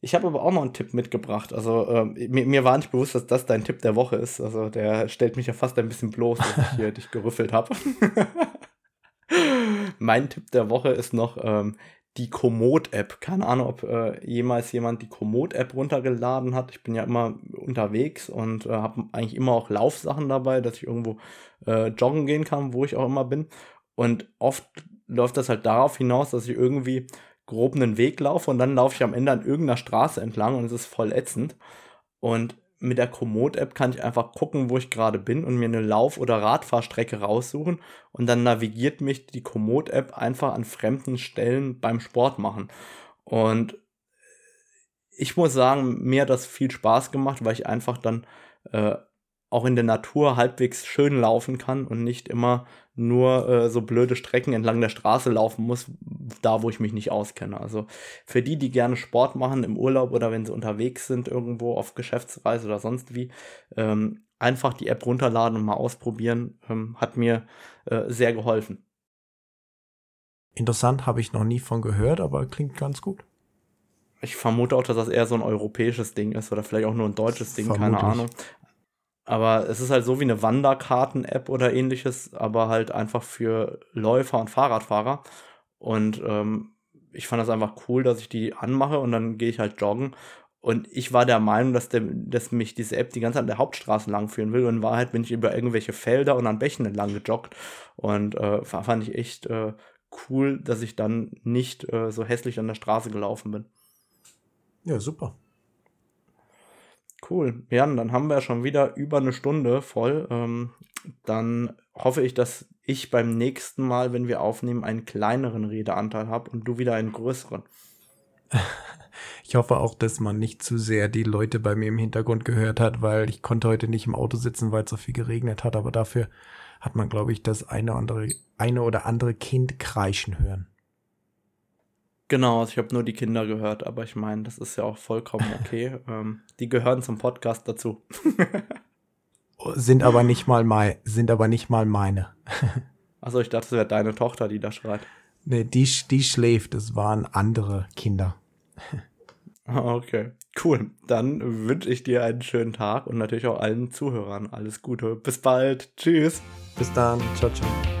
Ich habe aber auch noch einen Tipp mitgebracht. Also äh, mir, mir, war nicht bewusst, dass das dein Tipp der Woche ist. Also der stellt mich ja fast ein bisschen bloß, dass ich hier dich gerüffelt habe. mein Tipp der Woche ist noch ähm, die Komoot-App. Keine Ahnung, ob äh, jemals jemand die Komoot-App runtergeladen hat. Ich bin ja immer unterwegs und äh, habe eigentlich immer auch Laufsachen dabei, dass ich irgendwo äh, joggen gehen kann, wo ich auch immer bin. Und oft läuft das halt darauf hinaus, dass ich irgendwie grob einen Weg laufe und dann laufe ich am Ende an irgendeiner Straße entlang und es ist voll ätzend. Und mit der Komoot-App kann ich einfach gucken, wo ich gerade bin und mir eine Lauf- oder Radfahrstrecke raussuchen und dann navigiert mich die Komoot-App einfach an fremden Stellen beim Sport machen. Und ich muss sagen, mir hat das viel Spaß gemacht, weil ich einfach dann äh, auch in der Natur halbwegs schön laufen kann und nicht immer nur äh, so blöde Strecken entlang der Straße laufen muss, da wo ich mich nicht auskenne. Also für die, die gerne Sport machen im Urlaub oder wenn sie unterwegs sind irgendwo auf Geschäftsreise oder sonst wie, ähm, einfach die App runterladen und mal ausprobieren, ähm, hat mir äh, sehr geholfen. Interessant, habe ich noch nie von gehört, aber klingt ganz gut. Ich vermute auch, dass das eher so ein europäisches Ding ist oder vielleicht auch nur ein deutsches Ding, Vermutlich. keine Ahnung. Aber es ist halt so wie eine Wanderkarten-App oder ähnliches, aber halt einfach für Läufer und Fahrradfahrer. Und ähm, ich fand das einfach cool, dass ich die anmache und dann gehe ich halt joggen. Und ich war der Meinung, dass, der, dass mich diese App die ganze Zeit an der Hauptstraße langführen will. Und in Wahrheit bin ich über irgendwelche Felder und an Bächen entlang gejoggt. Und äh, fand ich echt äh, cool, dass ich dann nicht äh, so hässlich an der Straße gelaufen bin. Ja, super. Cool. Jan, dann haben wir schon wieder über eine Stunde voll. Ähm, dann hoffe ich, dass ich beim nächsten Mal, wenn wir aufnehmen, einen kleineren Redeanteil habe und du wieder einen größeren. Ich hoffe auch, dass man nicht zu sehr die Leute bei mir im Hintergrund gehört hat, weil ich konnte heute nicht im Auto sitzen, weil es so viel geregnet hat, aber dafür hat man, glaube ich, das eine, andere, eine oder andere Kind kreischen hören. Genau, also ich habe nur die Kinder gehört, aber ich meine, das ist ja auch vollkommen okay. ähm, die gehören zum Podcast dazu. sind aber nicht mal mein, sind aber nicht mal meine. also ich dachte, es wäre deine Tochter, die da schreit. Nee, die, die schläft, es waren andere Kinder. okay, cool. Dann wünsche ich dir einen schönen Tag und natürlich auch allen Zuhörern alles Gute. Bis bald. Tschüss. Bis dann. Ciao, ciao.